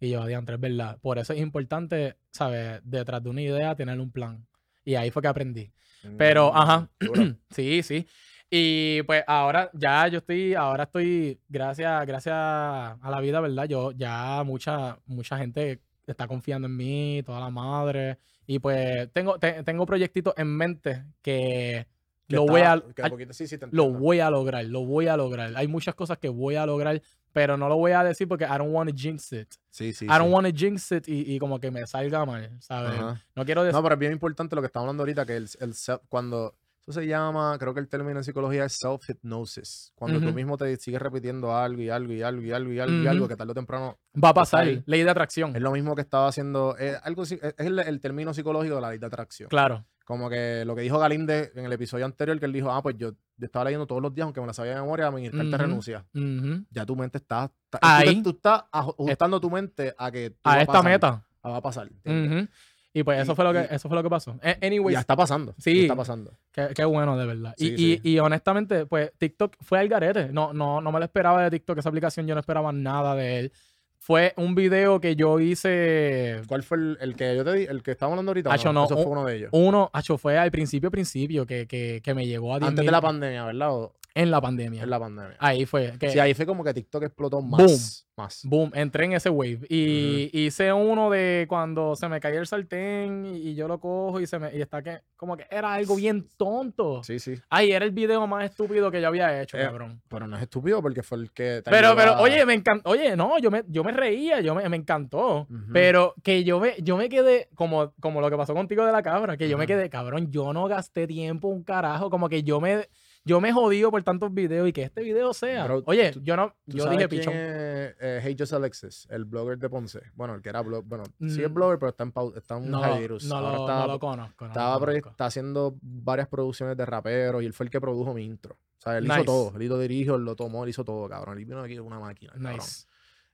Y yo, diantre, es verdad. Por eso es importante, ¿sabes? Detrás de una idea, tener un plan. Y ahí fue que aprendí. Pero, Mm, ajá. [clears throat] sí, sí. Y pues ahora ya yo estoy, ahora estoy, gracias, gracias a la vida, ¿verdad? Yo ya mucha, mucha gente está confiando en mí, toda la madre. Y pues tengo, te- tengo proyectitos en mente que Que lo voy a, poquito- sí, sí, lo voy a lograr, lo voy a lograr. Hay muchas cosas que voy a lograr pero no lo voy a decir porque I don't want to jinx it. Sí, sí. I don't sí. want to jinx it y, y como que me salga mal, ¿sabes? Ajá. No quiero decir... No, pero es bien importante lo que estamos hablando ahorita, que el, el self- cuando eso se llama, creo que el término en psicología es self-hypnosis. Cuando tú mismo te sigues repitiendo algo y algo y algo y algo y algo y algo que tarde o temprano Va a pasar, ley de atracción. es lo mismo que estaba haciendo, es, algo, es el, el término psicológico de la ley de atracción. Claro. Como que lo que dijo Galinde en el episodio anterior, que él dijo, ah, pues yo, yo estaba leyendo todos los días, aunque me la sabía de memoria, mi carta de Ujú. renuncia. Ujú. Ya tu mente está, está- Ahí. Tú, tú estás aj- ajustando tu mente a que A esta pasar, meta. Va a pasar. ¿entiendes? Ujú. Y pues eso Y- fue lo que, y- eso fue lo que pasó. A- Anyways, Ya está pasando. ya Sí. Está pasando. Qué, qué bueno, de verdad. Y, Sí, y- sí. y honestamente, pues TikTok fue al garete. No, no, no me lo esperaba de TikTok, esa aplicación, yo no esperaba nada de él. Fue un video que yo hice. ¿Cuál fue el, el que yo te di? El que estábamos hablando ahorita. Hacho, no, no, Eso un- fue uno de ellos. Uno, acho, fue al principio, principio, que, que, que me llegó a 10 Antes de la pandemia, ¿verdad? O En la pandemia. en la pandemia. Ahí fue. Que, Sí, ahí fue como que TikTok explotó más. Boom. Más. Boom, entré en ese wave. Y hice uno de cuando se me cayó el sartén y, y yo lo cojo y se me. Y está que. Como que era algo bien tonto. Sí, sí. Ay, era el video más estúpido que yo había hecho, Eh, cabrón. Pero no es estúpido porque fue el que. Pero, pero, a- oye, me encantó. Oye, no, yo me, yo me reía, yo me, me encantó. Pero que yo me, yo me quedé, como, como lo que pasó contigo de la cabra, que yo me quedé, cabrón, yo no gasté tiempo un carajo. Como que yo me, yo me jodío por tantos videos y que este video sea. Bro, oye, tú- yo no, ¿Tú yo sabes dije quién pichón. es, eh, Hey Just Alexis, el blogger de Ponce. Bueno, el que era blog. Bueno, sí es Mm. blogger, pero está en, está en No, virus. no, Ahora lo, está, no lo conozco. no estaba conozco. está haciendo varias producciones de raperos y él fue el que produjo mi intro. O sea, él Nice. hizo todo. Él lo dirigió, él lo tomó, él hizo todo, cabrón. Él vino aquí con una máquina. cabrón. Nice.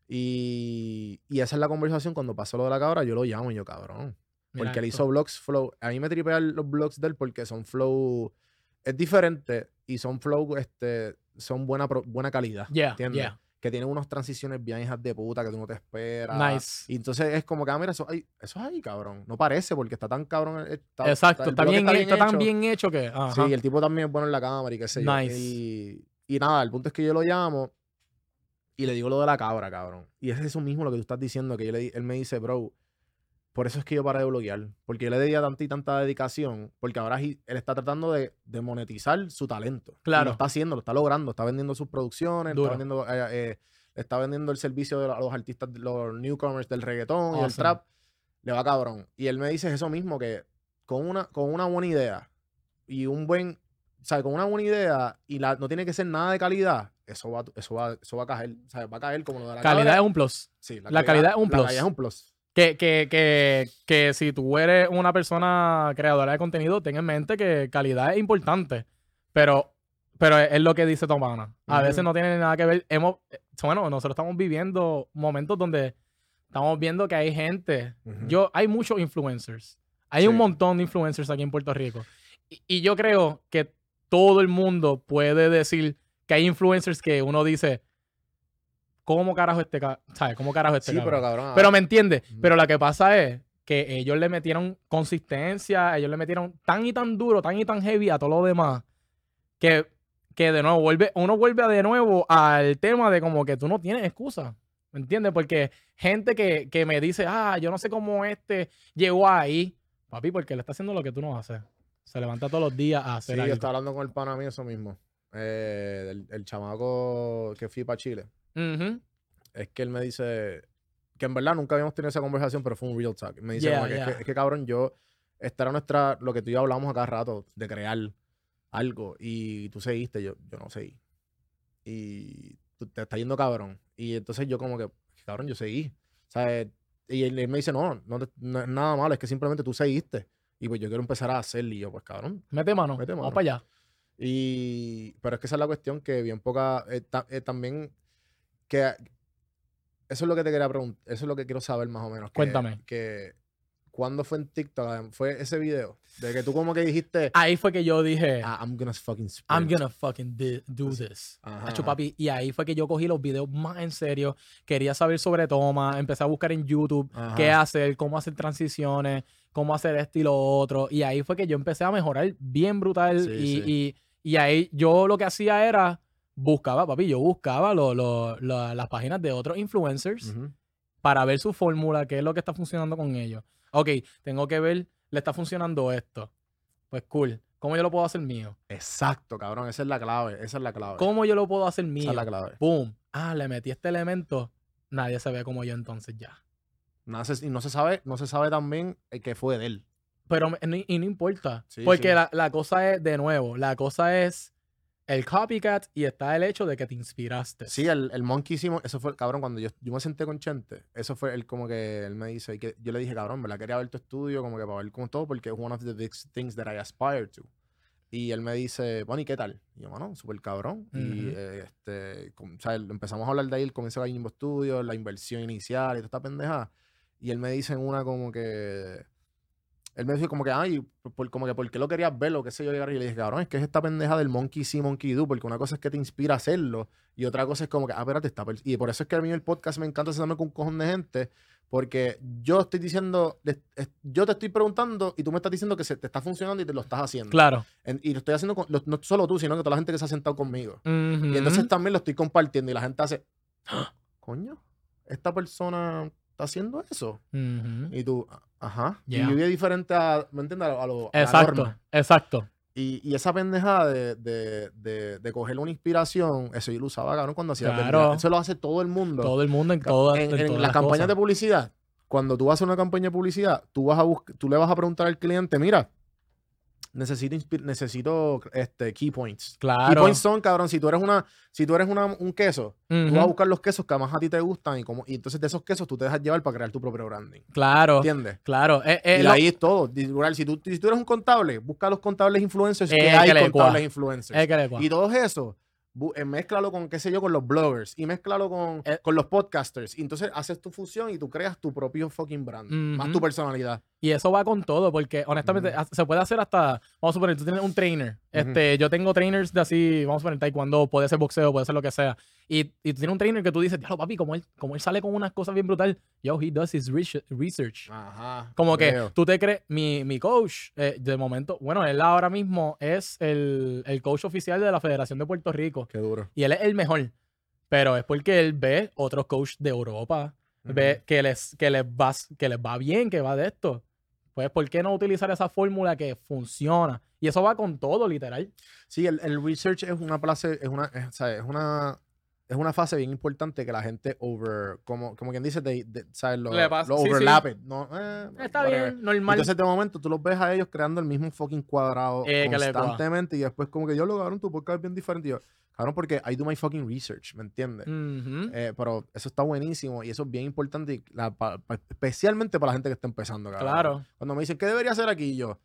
Y, y esa es la conversación cuando pasó lo de la cabra, yo lo llamo y yo, cabrón. Mira Porque él hizo vlogs flow. A mí me tripean los vlogs de él porque son flow. Es diferente y son flow, este, son buena, buena calidad. Yeah, ¿entiendes? yeah. Que tienen unas transiciones bien hijas de puta que tú no te esperas. Nice. Y entonces es como que, ah, mira, eso, ahí, eso es ahí, cabrón. No parece porque está tan cabrón. está- Exacto, está, bien, está tan hecho. bien hecho que. Ajá. Sí, el tipo también es bueno en la cámara y qué sé yo. Nice. Y, y nada, el punto es que yo lo llamo y le digo lo de la cabra, cabrón. Y es eso mismo lo que tú estás diciendo, que yo le, él me dice, bro, por eso es que yo paré de bloguear. Porque yo le di tanta y tanta dedicación, porque ahora él está tratando de, de monetizar su talento. Y Claro. lo está haciendo, lo está logrando, está vendiendo sus producciones, Duro. está vendiendo, eh, eh, está vendiendo el servicio de los, artistas, los newcomers del reggaetón y del Awesome. trap. Le va cabrón. Y él me dice eso mismo, que con una, con una buena idea y un buen, o sea, con una buena idea y la, no tiene que ser nada de calidad, eso va, eso va, eso va a caer, o sea, va a caer como lo de la Calidad cabra. es un plus. Sí, la calidad es un La plus. calidad es un plus. Que, que, que, que si tú eres una persona creadora de contenido, ten en mente que calidad es importante. Pero, pero es, lo que dice Tomana. A veces no tiene nada que ver. Hemos, eh, bueno, nosotros estamos viviendo momentos donde estamos viendo que hay gente. Yo, hay muchos influencers. Hay un montón de influencers aquí en Puerto Rico. Y, y yo creo que todo el mundo puede decir que hay influencers que uno dice, ¿cómo carajo este, ca- ¿sabes? ¿Cómo carajo este Sí, cabrón? pero cabrón. Pero me entiendes. Pero lo que pasa es que ellos le metieron consistencia, ellos le metieron tan y tan duro, tan y tan heavy a todo lo demás, que, que de nuevo vuelve, uno vuelve de nuevo al tema de como que tú no tienes excusa. ¿Me entiendes? Porque gente que, que me dice, ah, yo no sé cómo este llegó ahí. Papi, porque le está haciendo lo que tú no haces. Se levanta todos los días a Sí, hacer yo algo. estaba hablando con el pana mío eso mismo. Eh, el, el chamaco que fui para Chile. Ujú. Es que él me dice que en verdad nunca habíamos tenido esa conversación, pero fue un real talk. Me dice Yeah, como que, es que, es que, cabrón, yo, esta era nuestra, lo que tú y yo hablamos acá rato, de crear algo, y tú seguiste, yo, yo no seguí. Y tú- te está yendo cabrón. Y entonces yo como que, cabrón, yo seguí. O sea, y él, él me dice, no, no, te- no es nada malo, es que simplemente tú seguiste. Y pues yo quiero empezar a hacerlo. Y yo, pues cabrón, Mete mano. Mete Vamos mano. para allá. y, pero es que esa es la cuestión que bien poca, eh, ta- eh, también, que eso es lo que te quería preguntar, eso es lo que quiero saber más o menos. que- Cuéntame. Que, ¿cuándo fue en TikTok? Fue ese video, de que tú como que dijiste, Ahí fue que yo dije, "Ah, I'm gonna fucking sprint". I'm gonna fucking do this. Ajá, Hacho, papi, y ahí fue que yo cogí los videos más en serio. Quería saber sobre toma, empecé a buscar en YouTube Ajá. qué hacer, cómo hacer transiciones, cómo hacer esto y lo otro. Y ahí fue que yo empecé a mejorar bien brutal. Sí, y, sí. y- y ahí yo lo que hacía era, buscaba, papi, yo buscaba lo- lo- la- las páginas de otros influencers para ver su fórmula, qué es lo que está funcionando con ellos. Ok, tengo que ver, le está funcionando esto. Pues cool. ¿Cómo yo lo puedo hacer mío? Exacto, cabrón. Esa es la clave. Esa es la clave. ¿Cómo yo lo puedo hacer Esa mío? es la clave. ¡Pum! Ah, le metí este elemento. Nadie se ve como yo entonces ya. No se- y no se sabe, no se sabe también el que fue de él. Pero no- y no importa. Sí, porque sí. La, la cosa es, de nuevo, la cosa es el copycat y está el hecho de que te inspiraste. Sí, el, el monkey eso fue, cabrón, cuando yo, yo me senté con Chente, eso fue él como que él me dice, y que yo le dije, cabrón, ¿verdad? Quería ver tu estudio, como que para ver cómo todo, porque es one of the big things that I aspire to. Y él me dice, bueno, ¿y qué tal? Y yo, mano, súper cabrón. Y Ujú. eh, este, com- o sea, empezamos a hablar de ahí, el comienzo de Gallimbo Studios, la inversión inicial y toda esta pendeja. Y él me dice en una como que. Él me dice como que, ay, por- como que, ¿por qué lo querías ver? O qué sé yo. Y le dije, cabrón, es que es esta pendeja del monkey see, monkey do. Porque una cosa es que te inspira a hacerlo. Y otra cosa es como que, ah, espérate, está. Y por eso es que a mí el podcast me encanta sentarme con un cojón de gente. Porque yo estoy diciendo, yo te estoy preguntando y tú me estás diciendo que se te está funcionando y te lo estás haciendo. Claro. En- y lo estoy haciendo con, lo- no solo tú, sino que toda la gente que se ha sentado conmigo. Y Ujú. entonces también lo estoy compartiendo y la gente hace, "Ah, coño, esta persona está haciendo eso. Ujú. Y tú, "Ah, ajá. Yeah. Y vive diferente a, ¿me entiendes? A, lo- a la Exacto, norma. exacto. Y, y esa pendejada de, de, de, de coger una inspiración, eso yo lo usaba, cabrón, cuando hacía Claro. Eso lo hace todo el mundo. Todo el mundo en en, en en todas las campañas cosas. de publicidad, cuando tú haces una campaña de publicidad, tú vas a tú le vas a preguntar al cliente, mira, necesito necesito este key points. Key Claro. points son, cabrón, si tú eres una si tú eres una, un queso, tú vas a buscar los quesos que más a ti te gustan y como y entonces de esos quesos tú te dejas llevar para crear tu propio branding. Claro, ¿Entiendes? claro. Eh, eh, y lo- ahí es todo. Si tú, si tú eres un contable, busca los contables influencers que Eh, hay que le contables influencers. que. Y todos esos, eh, mézclalo con, qué sé yo, con los bloggers y mézclalo con, Eh. con los podcasters. Y entonces haces tu fusión y tú creas tu propio fucking brand. Más Ujú. tu personalidad. Y eso va con todo, porque honestamente Ujú. ha- se puede hacer hasta, vamos a suponer, tú tienes un trainer. Este, yo tengo trainers de así, vamos a suponer, taekwondo, puede ser boxeo, puede ser lo que sea. Y, y tú tienes un trainer que tú dices, diablo, papi, como él, como él sale con unas cosas bien brutal, yo, he does his research. Ajá. Como que veo. tú te crees, mi, mi coach, eh, de momento, bueno, él ahora mismo es el, el coach oficial de la Federación de Puerto Rico. Qué duro. Y él es el mejor. Pero es porque él ve otros coaches de Europa, ve que les, que, les va, que les va bien, que va de esto. Pues, ¿por qué no utilizar esa fórmula que funciona? Y eso va con todo, literal. Sí, el, el research es una place, es una, es, ¿sabes? es una, es una fase bien importante que la gente over, como, como quien dice, de, de- ¿sabes? Lo, lo sí, ¿no? Eh, Está whatever. bien, normal. Entonces, de momento, tú los ves a ellos creando el mismo fucking cuadrado Eh, constantemente y después como que yo lo cabrón, tu podcast es bien diferente. Y yo, cabrón, porque I do my fucking research, ¿me entiendes? Ujú. Eh, pero eso está buenísimo y eso es bien importante, y la- pa- pa- especialmente para la gente que está empezando, cabrón. Claro. Cuando me dicen, ¿qué debería hacer aquí? Y yo,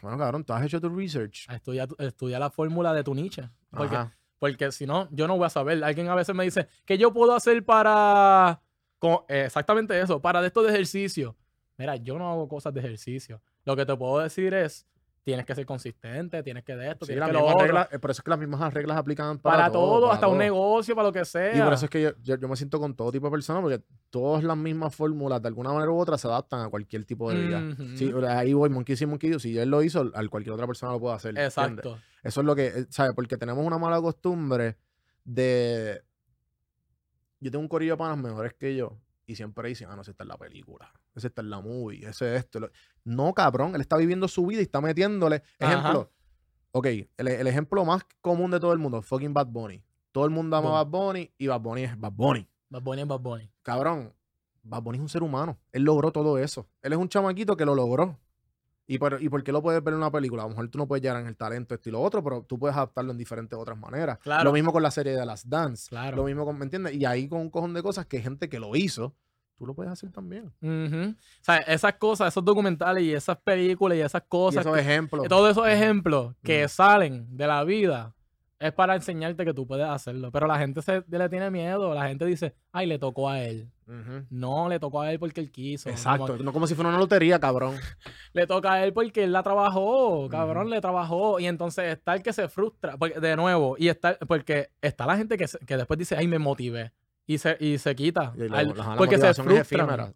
bueno, cabrón, tú has hecho tu research. Estudia, tu- estudia la fórmula de tu niche. Porque, Ajá. Porque si no, yo no voy a saber. Alguien a veces me dice, ¿qué yo puedo hacer para... co- eh, exactamente eso, para de esto de ejercicio. Mira, yo no hago cosas de ejercicio. Lo que te puedo decir es, tienes que ser consistente, tienes que de esto, Sí, tienes que lo otro. eh, por eso es que las mismas reglas aplican para, para, todo, para hasta un negocio, para lo que sea. Y por eso es que yo, yo- yo me siento con todo tipo de personas, porque todas las mismas fórmulas, de alguna manera u otra, se adaptan a cualquier tipo de vida. Sí, ahí voy, Monkey sí, Monkey. Si él lo hizo, al cualquier otra persona lo puede hacer. ¿entiendes? Exacto. Eso es lo que, eh, ¿sabes? Porque tenemos una mala costumbre de... Yo tengo un corillo de panas mejores que yo y siempre dicen, ah, no, ese está en la película, ese está en la movie, ese es esto. lo-". No, cabrón, él está viviendo su vida y está metiéndole. Ajá. Ejemplo, ok, el, el ejemplo más común de todo el mundo, fucking Bad Bunny. Todo el mundo ama. Bad Bunny y Bad Bunny es Bad Bunny. Bad Bunny es Bad Bunny. Cabrón, Bad Bunny es un ser humano. Él logró todo eso. Él es un chamaquito que lo logró. ¿Y por, ¿Y por qué lo puedes ver en una película? A lo mejor tú no puedes llegar en el talento, esto y lo otro, pero tú puedes adaptarlo en diferentes otras maneras. Claro. Lo mismo con la serie de las Dance. Claro. Lo mismo con, ¿me entiendes? Y ahí con un cojón de cosas que gente que lo hizo, tú lo puedes hacer también. O sea, esas cosas, esos documentales y esas películas y esas Y cosas, esos que- ejemplos. todos esos ejemplos que salen de la vida, es para enseñarte que tú puedes hacerlo. Pero la gente se, le tiene miedo. La gente dice, ay, le tocó a él. No, le tocó a él porque él quiso. Exacto. Como- No como si fuera una lotería, cabrón. [laughs] le toca a él porque él la trabajó, cabrón, le trabajó. Y entonces está el que se frustra, porque, de nuevo, y está, porque está la gente que, se- que después dice, ay, me motivé. Y se, y se quita. Y la- Al- porque se es frustran.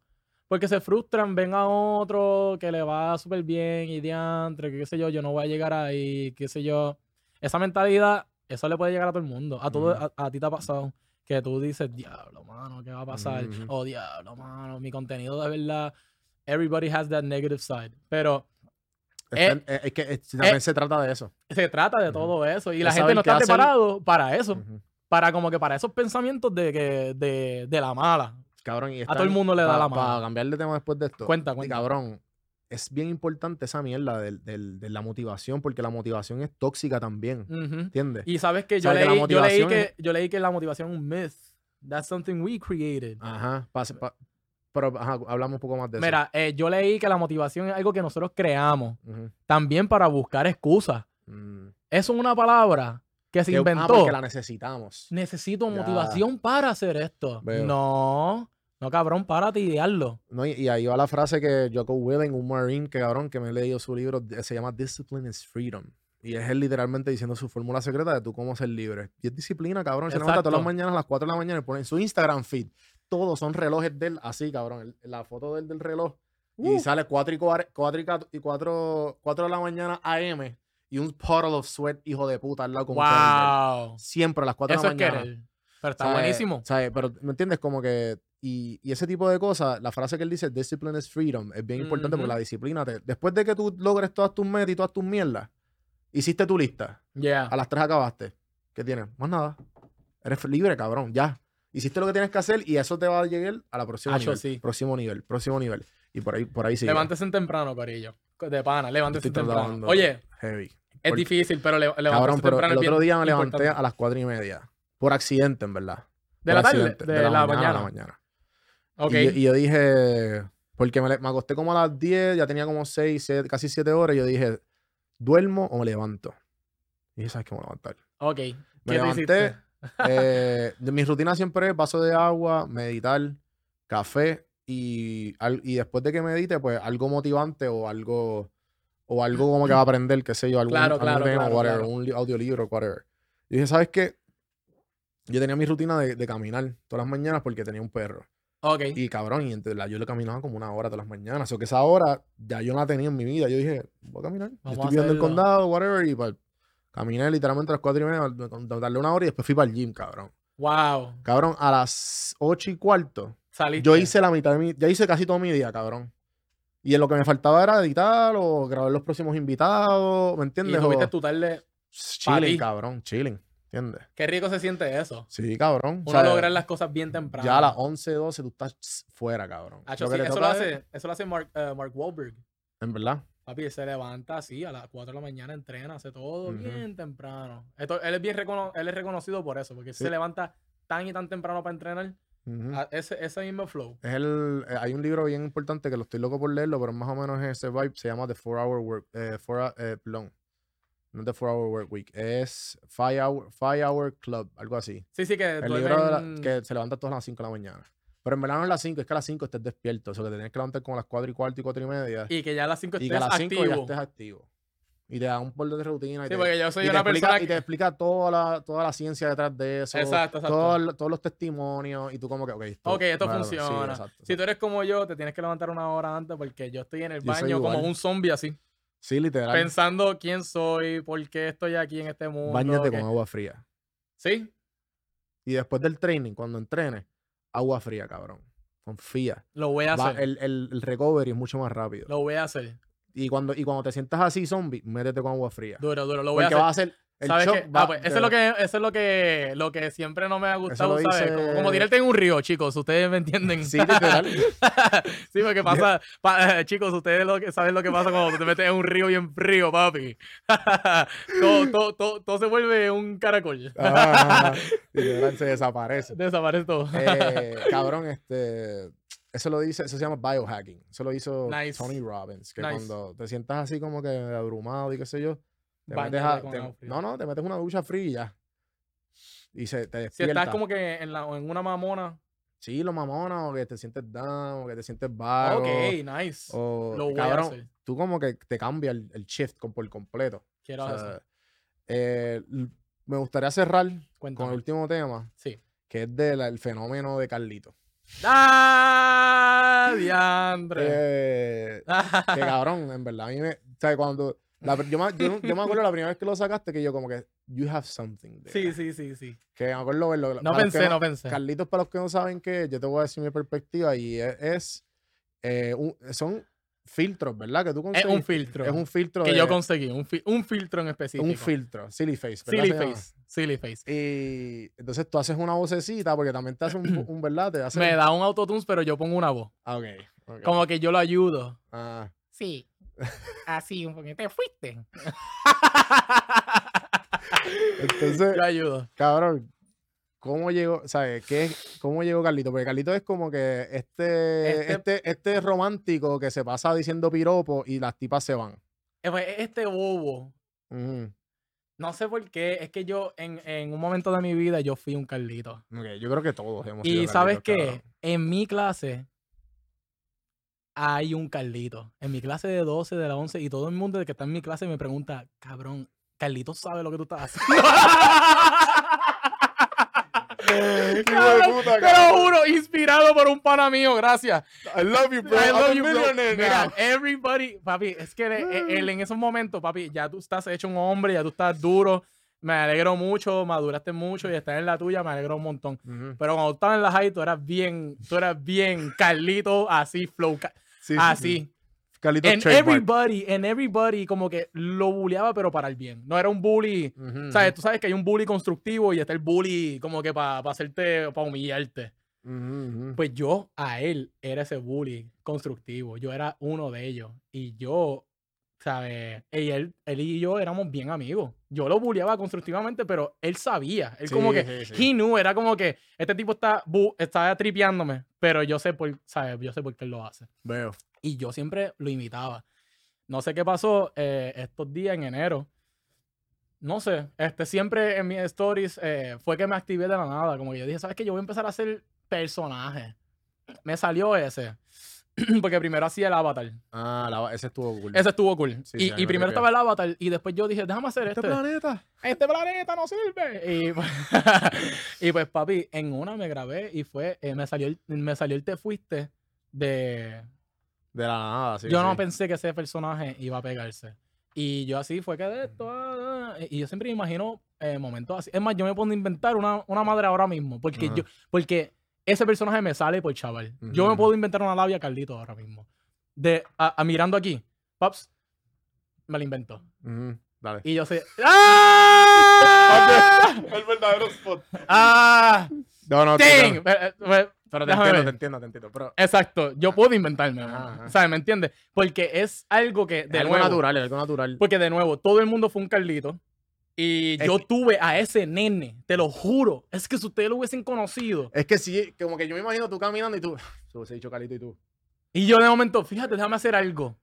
Porque se frustran, ven a otro que le va súper bien y diantre, que qué sé yo, yo no voy a llegar ahí, qué sé yo. Esa mentalidad, eso le puede llegar a todo el mundo. A, todo, Ujú. a, a ti te ha pasado que tú dices, diablo, mano, ¿qué va a pasar? Ujú, ujú. Oh, diablo, mano, mi contenido de verdad. Everybody has that negative side. Pero está- eh, es que eh, también se trata de eso. Se trata de todo eso. Y Es la gente no está preparado para eso. Para como que para esos pensamientos de, que, de, de la mala. Cabrón, y todo el mundo le da la mano. Para cambiar de tema después de esto. Cuenta, cuenta. cabrón, es bien importante esa mierda del- del- de la motivación, porque la motivación es tóxica también. Ujú. ¿Entiendes? Y sabes que yo Sabes que la leí, yo, leí motivación que, yo leí que la motivación es un myth. That's something we created. Ajá. pa- pa- pero ajá, hablamos un poco más de eso. Mira, eh, yo leí que la motivación es algo que nosotros creamos. También para buscar excusas. Mm. Eso es una palabra que se ah, inventó. porque la necesitamos. Necesito Ya. motivación para hacer esto. Veo. No, no cabrón, párate y idearlo. No, y, y ahí va la frase que Jocko Willink, un marine, que cabrón, que me he leído su libro, de- se llama Discipline is Freedom. Y es él literalmente diciendo su fórmula secreta de tú cómo ser libre. Y es disciplina, cabrón. Se levanta todas las mañanas a las 4 de la mañana y pone en su Instagram feed. Todos son relojes de él así, cabrón. el- la foto del, del reloj. Y Uh. sale 4 y 4, y 4, y 4, 4 de la mañana AM y un puddle of sweat, hijo de puta, al lado como Wow. Siempre a las 4 Eso de es la mañana. querer. Pero está ¿Sabes? buenísimo. ¿Sabes? Pero, ¿me entiendes? Como que... Y, y ese tipo de cosas, la frase que él dice, discipline is freedom, es bien importante porque Ujú. la disciplina, te, después de que tú logres todas tus metas y todas tus mierdas, hiciste tu lista, Yeah. a las 3 acabaste, ¿qué tienes? Más nada. Eres libre, cabrón, ya. Hiciste lo que tienes que hacer y eso te va a llegar a la próxima nivel. sí. Próximo nivel, próximo nivel. Y por ahí, por ahí sigue. Levántese temprano, Corillo. De pana, levántese Estoy temprano. Oye, Heavy. es Porque- difícil, pero le, Cabrón, pero temprano el otro día me levanté importante. a las 4 y media. Por accidente, en verdad. ¿De Por la tarde? accidente, De, la, a mañana. la mañana. Ok. Y, yo- y yo dije, porque me, me acosté como a las 10, ya tenía como 6, casi 7 horas, y yo dije, ¿duermo o me levanto? Y dije, ¿sabes qué me voy a levantar? ok. Me ¿Qué te levanté, eh, de- mi rutina siempre es vaso de agua, meditar, café, y, al- y después de que medite, pues algo motivante o algo, o algo como que va a aprender, qué sé yo, algún, Claro, algún claro, tema, claro, whatever, un li- audiolibro, whatever. Y dije, ¿sabes qué? Yo tenía mi rutina de, de caminar todas las mañanas porque tenía un perro. Ok. Y cabrón, y entonces yo le caminaba como una hora todas las mañanas. O que esa hora ya yo no la tenía en mi vida. Yo dije, voy a caminar. Yo estoy a viendo el condado, whatever. Y pues, caminé literalmente a las cuatro y media, me- darle una hora y después fui para el gym, cabrón. Wow. Cabrón, a las ocho y cuarto, Saliste. yo hice la mitad de mi, ya hice casi todo mi día, cabrón. Y en lo que me faltaba era editar o grabar los próximos invitados, ¿me Y entiendes? tuviste O- tu tarde. chilling, cabrón, chilling, ¿entiendes? Qué rico se siente eso. Sí, cabrón. o Uno sea, lograr las cosas bien temprano. Ya a las 11, 12 tú estás fuera, cabrón. Lo sí, eso, lo es- hace, eso lo hace Mark, eh, Mark Wahlberg. En verdad. Papi, se levanta así a las 4 de la mañana, entrena, hace todo bien temprano. Esto, él, es bien recono- él es reconocido por eso, porque Sí. se levanta tan y tan temprano para entrenar. Ujú. a ese, ese mismo flow. Es el, eh, hay un libro bien importante que lo estoy loco por leerlo, pero más o menos es ese vibe. Se llama The 4 Hour Work. Eh, four, eh, perdón. No The 4 Hour Work Week. Es 5 Hour, Five hour Club, algo así. Sí, sí, que El libro la- que se levanta todas las 5 de la mañana. Pero en verdad no es las 5, es que a las 5 estés despierto. O sea, que te tienes que levantar como a las 4 y cuarto y 4 y media. Y, y que ya a las 5 que estés a las 5 ya activo. estés activo. Y te da un borde de rutina. y Sí, te- porque yo soy y te una explica, persona y te explica toda la, toda la ciencia detrás de eso. Exacto, exacto. todo todos los testimonios. Y tú como que, ok, esto, Ok, esto bueno, sí, funciona. exacto, Si tú eres como yo, te tienes que levantar una hora antes porque yo estoy en el Yo baño como un zombie así, Sí, literal. pensando quién soy, por qué estoy aquí en este mundo. Báñate con agua fría. Sí, Y después del training, cuando entrenes, agua fría, cabrón. Confía. lo voy a Va- hacer. el, el- el recovery es mucho más rápido. Lo voy a hacer. Y cuando, y cuando te sientas así, zombie, métete con agua fría. Duro, duro, lo voy a hacer. va a hacer. El ¿Sabes shock va- Ah, pues, eso, es lo que, eso es lo que, lo que siempre no me ha gustado, ¿sabes? dice- Como, como tirarte en un río, chicos, ustedes me entienden. Sí, [laughs] sí, porque pasa, pa- eh, chicos, ustedes lo que, saben lo que pasa cuando te metes en un río bien frío, papi. [laughs] todo, todo, todo, todo se vuelve un caracol. Ah, [laughs] literal se desaparece. Desaparece todo. Eh, cabrón, este. Eso lo dice, eso se llama biohacking. Eso lo hizo Nice. Tony Robbins. Que Nice. cuando te sientas así como que abrumado y qué sé yo, te metes a- te- no, no, te metes una ducha fría y ya. Y se te si despierta. estás como que en, la, en una mamona. Sí, lo mamona, o que te sientes down, o que te sientes vago. ok, nice. O, Lo voy a cabrón, hacer. tú como que te cambia el, el shift con- por completo. Quiero O sea, hacer. eh, me gustaría cerrar con el último tema, Sí. que es del fenómeno de Carlito. ¡Ah! [laughs] Diandre. Eh, que cabrón, en verdad. A mí me. O sea, cuando. la yo, me, yo, yo me acuerdo la primera vez que lo sacaste que yo, como que. You have something. there". sí, sí, sí, sí. Que me acuerdo verlo. No pensé, no pensé. Carlitos, para los que no saben qué, yo te voy a decir mi perspectiva y es. es, eh, un- son filtros, ¿verdad? Que tú Es conseguiste. un filtro. Es un filtro que de- yo conseguí. Un, fi- un filtro en específico. un filtro, silly face. ¿verdad? Silly face. Silly face. Y entonces tú haces una vocecita porque también te hace un, [clears throat] un ¿verdad? Te hace Me da un autotunes, pero yo pongo una voz. Ah, ok. ok. Como que yo lo ayudo. Ah, Sí. [laughs] Así, un poquito. Te fuiste. [laughs] entonces, Yo ayudo. cabrón, ¿cómo llegó, sabes, qué cómo llegó Carlito? Porque Carlito es como que este, Este- este, este romántico que se pasa diciendo piropo y las tipas se van. Eh, pues, Este bobo. No sé por qué. Es que yo, en, en un momento de mi vida, yo fui un Carlito. Yo creo que todos hemos sido Y sabes qué? En mi clase hay un Carlito. En mi clase de 12, de la 11, y todo el mundo que está en mi clase me pregunta, cabrón, Carlito sabe lo que tú estás haciendo. [laughs] [laughs] Cabrón, puta, te lo juro, inspirado por un pana mío, gracias. I love you, bro. I love you, bro. Mira, everybody, papi, es que él, él en esos momentos, papi, ya tú estás hecho un hombre, ya tú estás duro. Me alegro mucho, maduraste mucho y estás en la tuya, me alegro un montón. Ujú. Pero cuando estabas en la high, tú eras bien, tú eras bien Carlito, así, flow, sí, así. sí. Carlitos En trademark. everybody, en everybody, como que lo bulleaba, pero para el bien. No era un bully. Ujú, ¿Sabes? Tú sabes que hay un bully constructivo y está el bully como que para hacerte, para humillarte. ujú, ujú. Pues yo a él era ese bully constructivo. Yo era uno de ellos. Y yo, ¿sabes? Y él, él y yo éramos bien amigos. Yo lo bulleaba constructivamente, pero él sabía. Él como Sí, que, sí, sí. he knew, era como que este tipo está, bu- está tripeándome, pero yo sé por, ¿sabes? Yo sé por qué él lo hace. Veo. Y yo siempre lo imitaba. No sé qué pasó eh, estos días en enero. No sé, este, siempre en mis stories eh, fue que me activé de la nada. Como que yo dije, ¿sabes qué? Yo voy a empezar a hacer personajes. Me salió ese. [clears throat] Porque primero hacía el avatar. Ah, la- ese estuvo cool. Ese estuvo cool. Sí, y, y me primero estaba el avatar y después yo dije, déjame hacer este este. planeta. Este planeta no sirve. Y, pues- [laughs] y pues, papi, en una me grabé y fue, eh, me, salió el, me salió el Te Fuiste de, De la nada, sí. yo no sí. pensé que ese personaje iba a pegarse. Y yo así fue que de esto. ah, ah, y yo siempre me imagino eh, momentos así. Es más, yo me pongo a inventar una, una madre ahora mismo. Porque yo, porque ese personaje me sale por chaval. Yo me puedo inventar una labia Carlito ahora mismo. De a, a mirando aquí. Pops. Me la invento. Ujú, Dale. Y yo sé. [laughs] ¡Ah! El verdadero spot. ¡Ah! No, no, ¡Dang! tú- Pero, te déjame entiendo, ver. te entiendo, te entiendo. Pero Exacto. Yo puedo inventarme. ¿Sabes? ¿Me entiendes? Porque es algo que. De es algo nuevo, natural, es algo natural. Porque de nuevo, todo el mundo fue un Carlito. Y Es yo que- tuve a ese nene, te lo juro. Es que si ustedes lo hubiesen conocido. Es que sí, como que yo me imagino tú caminando y tú. [laughs] Se dicho Carlito y tú. Y yo de momento, fíjate, déjame hacer algo.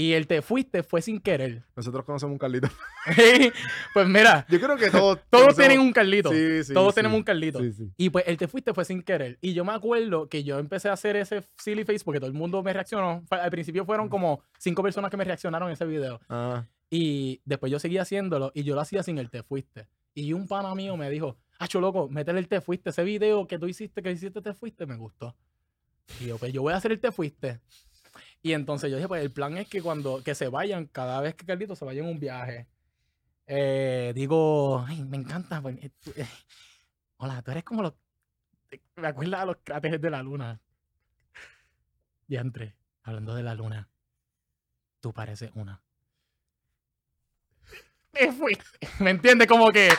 Y el te fuiste fue sin querer. [laughs] Nosotros conocemos un Carlito. [laughs] pues mira, Yo creo que todos. [laughs] todos conocemos- tienen un Carlito. Sí, sí, todos sí. tenemos un Carlito. Sí, sí. Y pues el te fuiste fue sin querer. Y yo me acuerdo que yo empecé a hacer ese silly face porque todo el mundo me reaccionó. Al principio fueron como cinco personas que me reaccionaron en ese video. Ah, Y después yo seguía haciéndolo y yo lo hacía sin el te fuiste. Y un pana mío me dijo, Acho loco, métele el te fuiste. Ese video que tú hiciste, que hiciste te fuiste, me gustó. Y yo, pues yo voy a hacer el te fuiste. Y entonces yo dije, pues el plan es que cuando que se vayan, cada vez que Carlito se vaya en un viaje, eh, digo, ay, me encanta. pues, eh, tú- eh, hola, tú eres como los. Me acuerdas a los cráteres de la luna. Diantre, hablando de la luna, tú pareces una. Te fuiste. [laughs] ¿Me entiendes? Como que.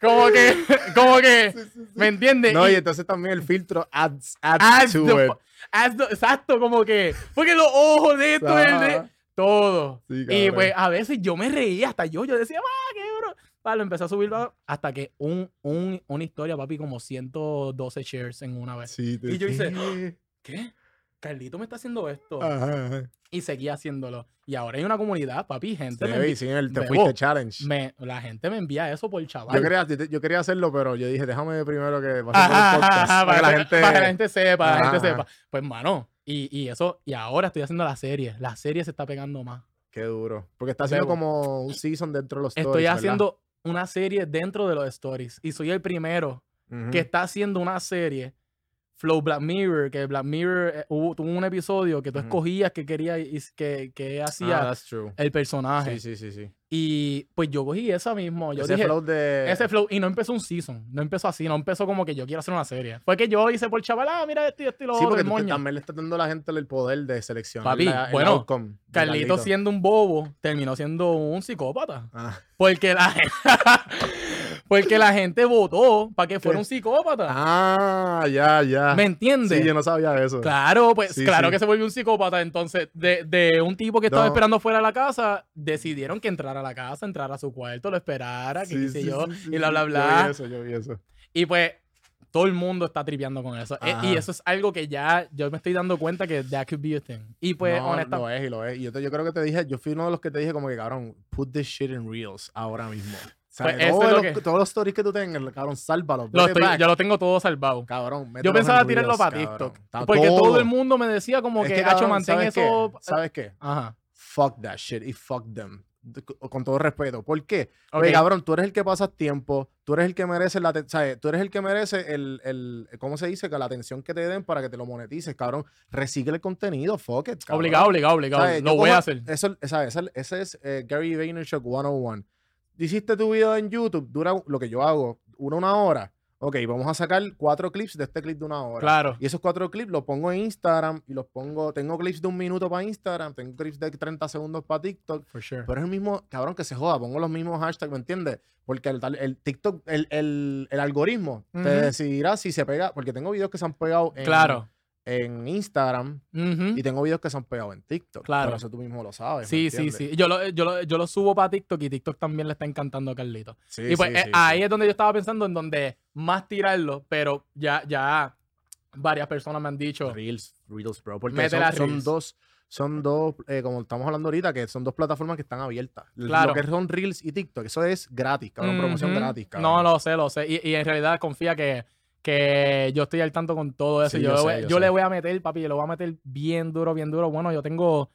Como que. [laughs] Como que. ¿Me entiendes? No, Y- y entonces también el filtro adds, adds, Adds to the it. fu- adds the- exacto, como que. Porque los ojos de esto, el de. Todo. Sí, Y pues a veces yo me reía hasta yo. Yo decía, ¡ah, qué bro! Pa, lo empecé a subir hasta que un, un, una historia, papi, como 112 shares en una vez. Sí, te- y yo hice- ¿Qué? Carlito me está haciendo esto. Ajá, ajá. Y seguía haciéndolo. Y ahora hay una comunidad, papi, gente. Se me el te fuiste challenge. me- la gente me envía eso por chaval. Yo quería, yo, quería hacerlo, pero yo dije, déjame primero que pase por Ajá, el podcast. para que la gente... para que la gente sepa, la gente sepa. Pues, mano, y, y eso, y ahora estoy haciendo la serie. La serie se está pegando más. Qué duro. Porque está haciendo como un season dentro de los Estoy stories, ¿verdad? haciendo una serie dentro de los stories. Y soy el primero que está haciendo una serie. Flow Black Mirror, que Black Mirror eh, hubo, tuvo un episodio que tú escogías que quería y que, que Ah, hacía true. el personaje. Sí, sí, sí, sí. Y pues yo cogí esa mismo. Yo ese dije, flow de. ese flow. Y no empezó un season. No empezó así. No empezó como que yo quiero hacer una serie. Fue que yo hice por chaval, ah, mira esto y esto y lo Sí, otro, porque tú también le estás dando a la gente el poder de seleccionar Papi, la- bueno, outcome Carlito siendo un bobo, terminó siendo un psicópata. Ah. Porque la, [laughs] [laughs] porque la gente votó para que fuera ¿Qué? un psicópata. Ah, ya, ya. ¿Me entiendes? Sí, yo no sabía eso. Claro, pues Sí, claro sí. que se volvió un psicópata. Entonces, de, de un tipo que estaba No. esperando fuera de la casa, decidieron que entrara a la casa, entrara a su cuarto, lo esperara, que qué sé yo, y bla, sí. bla, Yo vi bla. eso, yo vi eso. Y pues, todo el mundo está tripeando con eso. E- Ajá. Y eso es algo que ya yo me estoy dando cuenta que that could be a thing. Y pues, no, honestamente. lo es y lo es. Y yo, te- yo creo que te dije, yo fui uno de los que te dije como que, cabrón, put this shit in reels ahora mismo. Pues eso todos, es lo los, que- todos los stories que tú tengas, cabrón, sálvalos. Lo estoy- yo lo tengo todo salvado. Cabrón, Yo pensaba en tirarlo para cabrón. TikTok. Está Porque todo todo. el mundo me decía como Es que, Hacho, cabrón, mantén ¿sabes eso. Qué? ¿Sabes qué? Ajá. Fuck that shit y fuck them. Con todo respeto. ¿Por qué? Ok. Oye, cabrón, tú eres el que pasas tiempo, tú eres el que merece la, ¿sabes? Tú eres el que merece el, el, ¿cómo se dice? Que la atención que te den para que te lo monetices, cabrón. Recicle el contenido, fuck it, cabrón. Obligado, obligado, obligado. ¿Sabes? Lo Yo voy a cojo- hacer. Eso, ¿sabes? Ese, ese es eh, Gary Vaynerchuk 101. Hiciste tu video en YouTube, dura lo que yo hago, una una hora. Ok, vamos a sacar cuatro clips de este clip de una hora. Claro. Y esos cuatro clips los pongo en Instagram y los pongo, tengo clips de un minuto para Instagram, tengo clips de 30 segundos para TikTok, For sure. pero es el mismo, cabrón, que se joda, pongo los mismos hashtags, ¿me entiendes? Porque el, TikTok, el, el- el algoritmo te decidirá si se pega, porque tengo videos que se han pegado en, Claro. En Instagram y tengo videos que se han pegado en TikTok. Claro. Pero eso tú mismo lo sabes. ¿me Sí, sí, sí. Yo lo, yo, lo, yo lo subo para TikTok y TikTok también le está encantando a Carlito. Sí, y pues sí, eh, sí, ahí es donde yo estaba pensando en donde más tirarlo, pero ya, ya varias personas me han dicho. Reels, Reels, bro. Porque son, son dos, son dos, eh, como estamos hablando ahorita, que son dos plataformas que están abiertas. Claro. Lo que son Reels y TikTok, eso es gratis, cabrón, promoción Ujú. gratis, cabrón. No, lo sé, lo sé. Y, y en realidad confía que, que yo estoy al tanto con todo eso. Sí, yo yo voy- sé, yo yo le voy a meter, papi, yo lo voy a meter bien duro, bien duro. Bueno, yo tengo,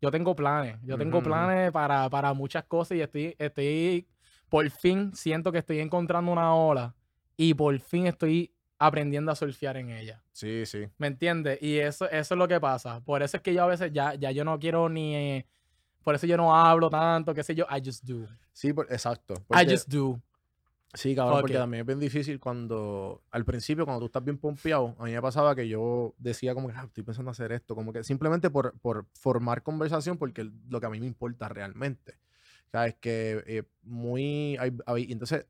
yo tengo planes. Yo tengo ujú. planes para, para muchas cosas y estoy, estoy, por fin siento que estoy encontrando una ola y por fin estoy aprendiendo a surfear en ella. Sí, sí. ¿Me entiendes? Y eso, eso es lo que pasa. Por eso es que yo a veces ya, ya yo no quiero ni... eh, por eso yo no hablo tanto, qué sé yo. I just do. Sí, por- exacto. I just do. Sí, cabrón, Fuck porque también es bien difícil cuando, al principio, cuando tú estás bien pompeado, a mí me pasaba que yo decía como que "Ah, estoy pensando hacer esto, como que simplemente por, por formar conversación, porque lo que a mí me importa realmente. ¿Sabes? Que eh, muy... hay- hay- entonces,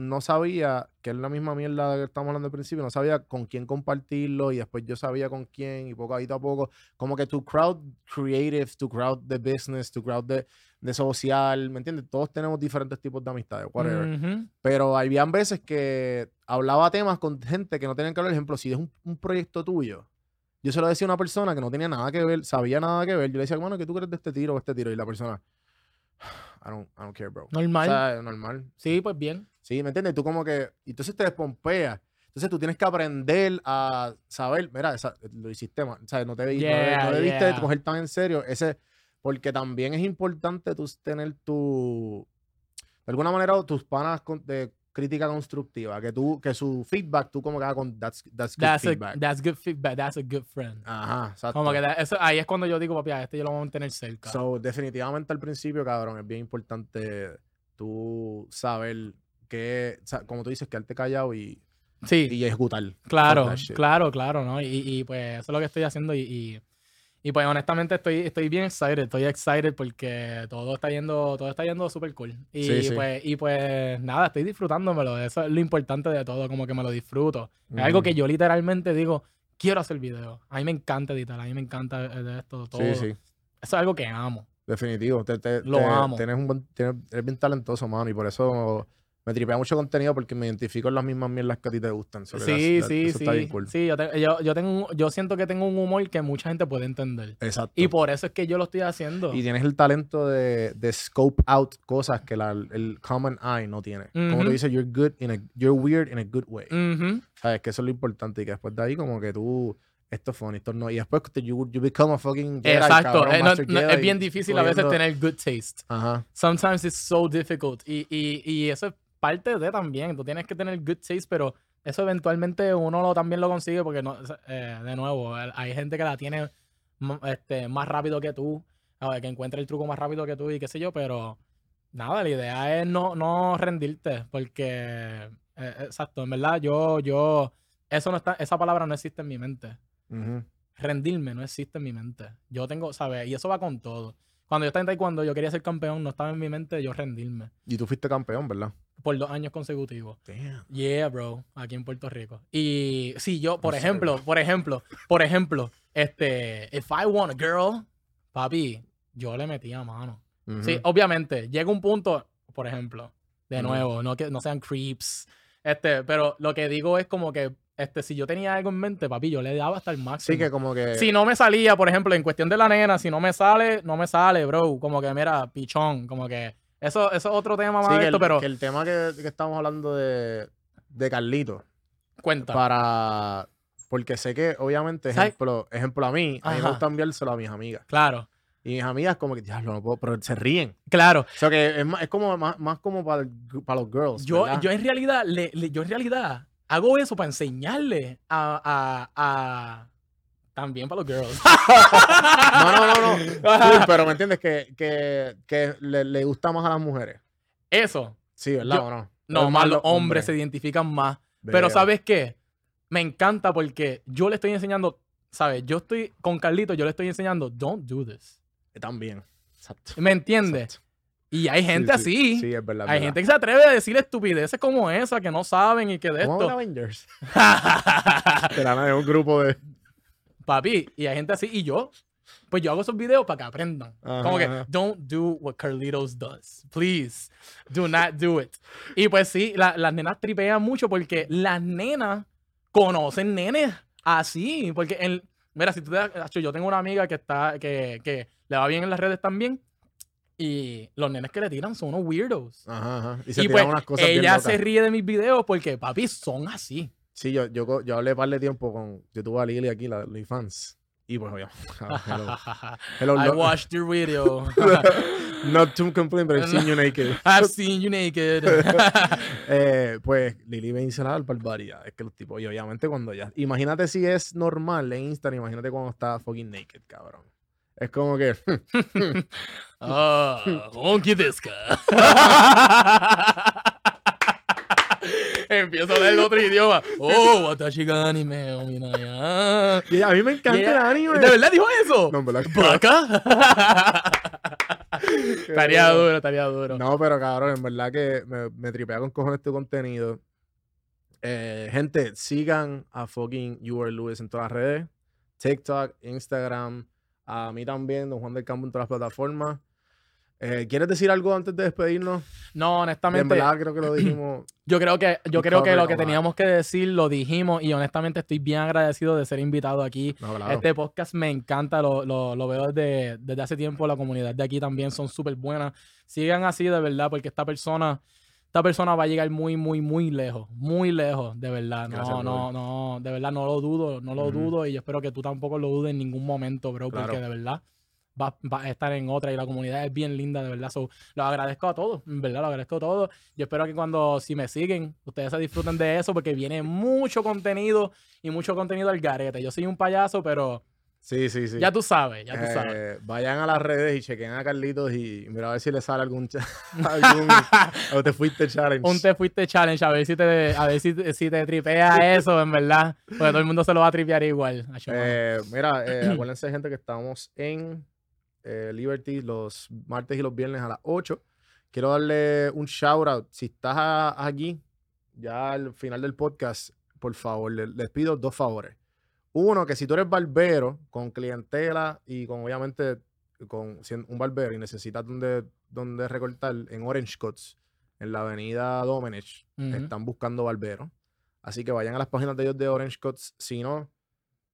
no sabía, que es la misma mierda que estamos hablando al principio, no sabía con quién compartirlo y después yo sabía con quién y poco a poco como que tu crowd creative, tu crowd de business, tu crowd de, de social, ¿me entiendes? Todos tenemos diferentes tipos de amistades, whatever. Pero habían veces que hablaba temas con gente que no tenían que hablar. Por ejemplo, si es un, un proyecto tuyo, yo se lo decía a una persona que no tenía nada que ver, sabía nada que ver. Yo le decía, bueno, ¿qué tú crees de este tiro o este tiro? Y la persona, I don't, I don't care, bro. Normal. O sea, normal. Sí, pues bien. Sí, ¿me entiendes? Tú como que, entonces te despompeas. Entonces tú tienes que aprender a saber, mira, esa- lo hiciste mal, o sea, no te vi- no Yeah, no debiste yeah. coger tan en serio ese, porque también es importante tú tener tu, de alguna manera, tus panas con- de crítica constructiva, que tú, que su feedback, tú como que hagas con, that's, that's good That's a, feedback. that's good feedback. That's a good friend. Ajá, exacto. Como que eso, ahí es cuando yo digo, papi, a este yo lo voy a mantener cerca. So, definitivamente al principio, cabrón, es bien importante tú saber que, como tú dices, quedarte callado y, sí, y ejecutar. claro, claro, claro, ¿no? Y, y, pues eso es lo que estoy haciendo y, y, y, pues honestamente estoy, estoy bien excited, estoy excited porque todo está yendo, todo está yendo súper cool. Y, Sí, sí. pues, y pues nada, estoy disfrutándomelo, eso es lo importante de todo, como que me lo disfruto. Es algo que yo literalmente digo, quiero hacer video. A mí me encanta editar, a mí me encanta eh, esto, todo. Sí, Eso sí. es algo que amo. Definitivo. Te, te- Lo te- amo. Tienes un buen, tienes- eres bien talentoso, mano, y por eso me tripea mucho contenido porque me identifico en las mismas mierdas que a ti te gustan. Sí, that- sí, eso sí. está bien cool. Sí, yo, te- yo, yo tengo un- yo siento que tengo un humor que mucha gente puede entender. Exacto. Y por eso es que yo lo estoy haciendo. Y tienes el talento de, de scope out cosas que la- el common eye no tiene. Como Ujú. tú dices, you're good in a, you're weird in a good way. Ujú. ¿Sabes? Que eso es lo importante. Y que después de ahí, como que tú, esto es funny, esto no. Y después you, you become a fucking Jedi, Exacto. cabrón, Eh, no- no, es Jedi, bien difícil a veces tener good taste. Ajá. Sometimes it's so difficult. Y, y, y eso es parte de también. Tú tienes que tener good taste, pero eso eventualmente uno lo, también lo consigue porque, no, eh, de nuevo, hay gente que la tiene este, más rápido que tú, que encuentra el truco más rápido que tú y qué sé yo, pero nada, la idea es no, no rendirte, porque, eh, exacto, en verdad, yo, yo, eso no está, esa palabra no existe en mi mente. Rendirme no existe en mi mente. Yo tengo, ¿sabes? Y eso va con todo. Cuando yo estaba en taekwondo, yo quería ser campeón, no estaba en mi mente yo rendirme. Y tú fuiste campeón, ¿verdad? Por dos años consecutivos. Damn. Yeah, bro, aquí en Puerto Rico. Y sí, yo, por ejemplo, por ejemplo, por ejemplo, este, if I want a girl, papi, yo le metía mano. Sí, obviamente, llega un punto, por ejemplo, de nuevo, no que no sean creeps, este, pero lo que digo es como que, este, si yo tenía algo en mente, papi, yo le daba hasta el máximo. Sí, que como que. Si no me salía, por ejemplo, en cuestión de la nena, si no me sale, no me sale, bro. Como que, mira, pichón, como que. Eso, eso es otro tema más Sí, de que esto, el, pero que el tema que, que estamos hablando de, de Carlito, cuenta. para. Porque sé que, obviamente, ejemplo, ejemplo a mí, a mí me gusta enviárselo a mis amigas. Claro, Y mis amigas, como que, diablo, no puedo, pero se ríen. claro. O sea, que es, más, es como más, más como para, para los girls. Yo, ¿verdad? yo en realidad, le, le- yo en realidad hago eso para enseñarle a, a, a- también para los girls. [laughs] No, no, no, no. Pero me entiendes que, que, que le, le gusta más a las mujeres. Eso. Sí, ¿verdad Yo- o no? No, más los hombres se identifican más. Pero ¿sabes qué? Me encanta porque yo le estoy enseñando, ¿sabes? Yo estoy con Carlito, yo le estoy enseñando, don't do this. También. Exacto. ¿Me entiendes? Y hay gente Sí, sí. así. Sí, es verdad. Hay verdad. gente que se atreve a decir estupideces como esa, que no saben y que de ¿Cómo ven esto. Avengers? [laughs] De un grupo de. Papi, y hay gente así. Y yo, pues yo hago esos videos para que aprendan. Como que, Ajá. don't do what Carlitos does. Please, do not do it. Y pues sí, la- las nenas tripean mucho porque las nenas conocen nenes así. Porque, el, mira, si tú te yo tengo una amiga que está, que, que le va bien en las redes también. Y los nenes que le tiran son unos weirdos. Ajá, ajá. Y se Y tiran pues unas cosas bien ella locas. se ríe de mis videos porque, papi, son así. Sí, yo, yo, yo hablé par de tiempo con. Yo tuve a Lily aquí, la de fans. Y pues, oye. [laughs] hello. [laughs] Hello, I lo- watched your video. [laughs] Not to complain, but I've seen you naked. I've seen you naked. Eh, pues Lili me dice la barbaridad. Es que los tipos, y obviamente cuando ya. Imagínate si es normal en Instagram, imagínate cuando está fucking naked, cabrón. Es como que. [laughs] Ah, deska. [laughs] Empiezo a el otro idioma. Oh, watashi ga anime o minaya. y a mí me encanta Yeah. el anime. ¿De verdad dijo eso? No, en verdad ¿Vaca? [laughs] Estaría duro. duro, estaría duro. No, pero cabrón, en verdad que me, me tripea con cojones tu contenido. Eh, gente, sigan a fucking You Are Lewis en todas las redes. TikTok, Instagram, a mí también, Don Juan del Campo en todas las plataformas. Eh, ¿Quieres decir algo antes de despedirnos? No, En honestamente, verdad creo que lo [clears throat] dijimos. yo creo que, yo creo que lo que teníamos que decir lo dijimos y honestamente estoy bien agradecido de ser invitado aquí. No, claro. Este podcast me encanta, lo, lo- lo veo desde, desde hace tiempo. La comunidad de aquí también son súper buenas. Sigan así de verdad, porque esta persona, esta persona va a llegar muy, muy, muy lejos. Muy lejos, de verdad. No, Gracias, no, no, de verdad no lo dudo, no lo dudo. Y yo espero que tú tampoco lo dudes en ningún momento, bro, porque de verdad va, va a estar en otra y la comunidad es bien linda, de verdad. So, lo agradezco a todos, en verdad, lo agradezco a todos. Yo espero que cuando, si me siguen, ustedes se disfruten de eso, porque viene mucho contenido y mucho contenido al garete. Yo soy un payaso, pero Sí, sí, sí. ya tú sabes, ya tú Eh, sabes. Vayan a las redes y chequen a Carlitos y mira a ver si le sale algún, [laughs] [laughs] o te fuiste challenge. Un te fuiste challenge, a ver si te, a ver si, si te tripea eso, en verdad. Porque todo el mundo se lo va a tripear igual. Eh, mira, eh, [clears throat] acuérdense, gente, que estamos en eh, Liberty los martes y los viernes a las 8. Quiero darle un shout out. Si estás aquí, ya al final del podcast, por favor, le- les pido dos favores. Uno, que si tú eres barbero con clientela y con, obviamente, con siendo un barbero y necesitas donde, donde recortar, en Orange Cuts, en la avenida Domenech, están buscando barberos. Así que vayan a las páginas de ellos de Orange Cuts. Si no,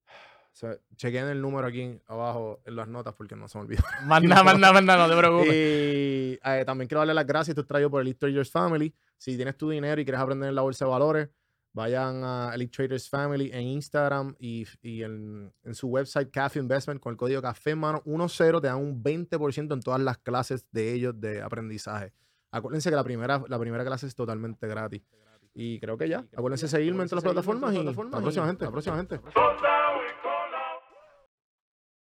[sighs] se- chequen el número aquí abajo en las notas porque no se me [laughs] más nada, más nada, no te preocupes. Y eh, también quiero darle las gracias. Esto es traído por Elite Traders Family. Si tienes tu dinero y quieres aprender en la bolsa de valores, vayan a Elite Traders Family en Instagram y, y en, en su website Cafe Investment con el código Café mano 10 te dan un 20% en todas las clases de ellos de aprendizaje. Acuérdense que la primera, la primera clase es totalmente gratis. Y creo que ya. Acuérdense de seguirme en todas las plataformas y la próxima gente. La próxima gente.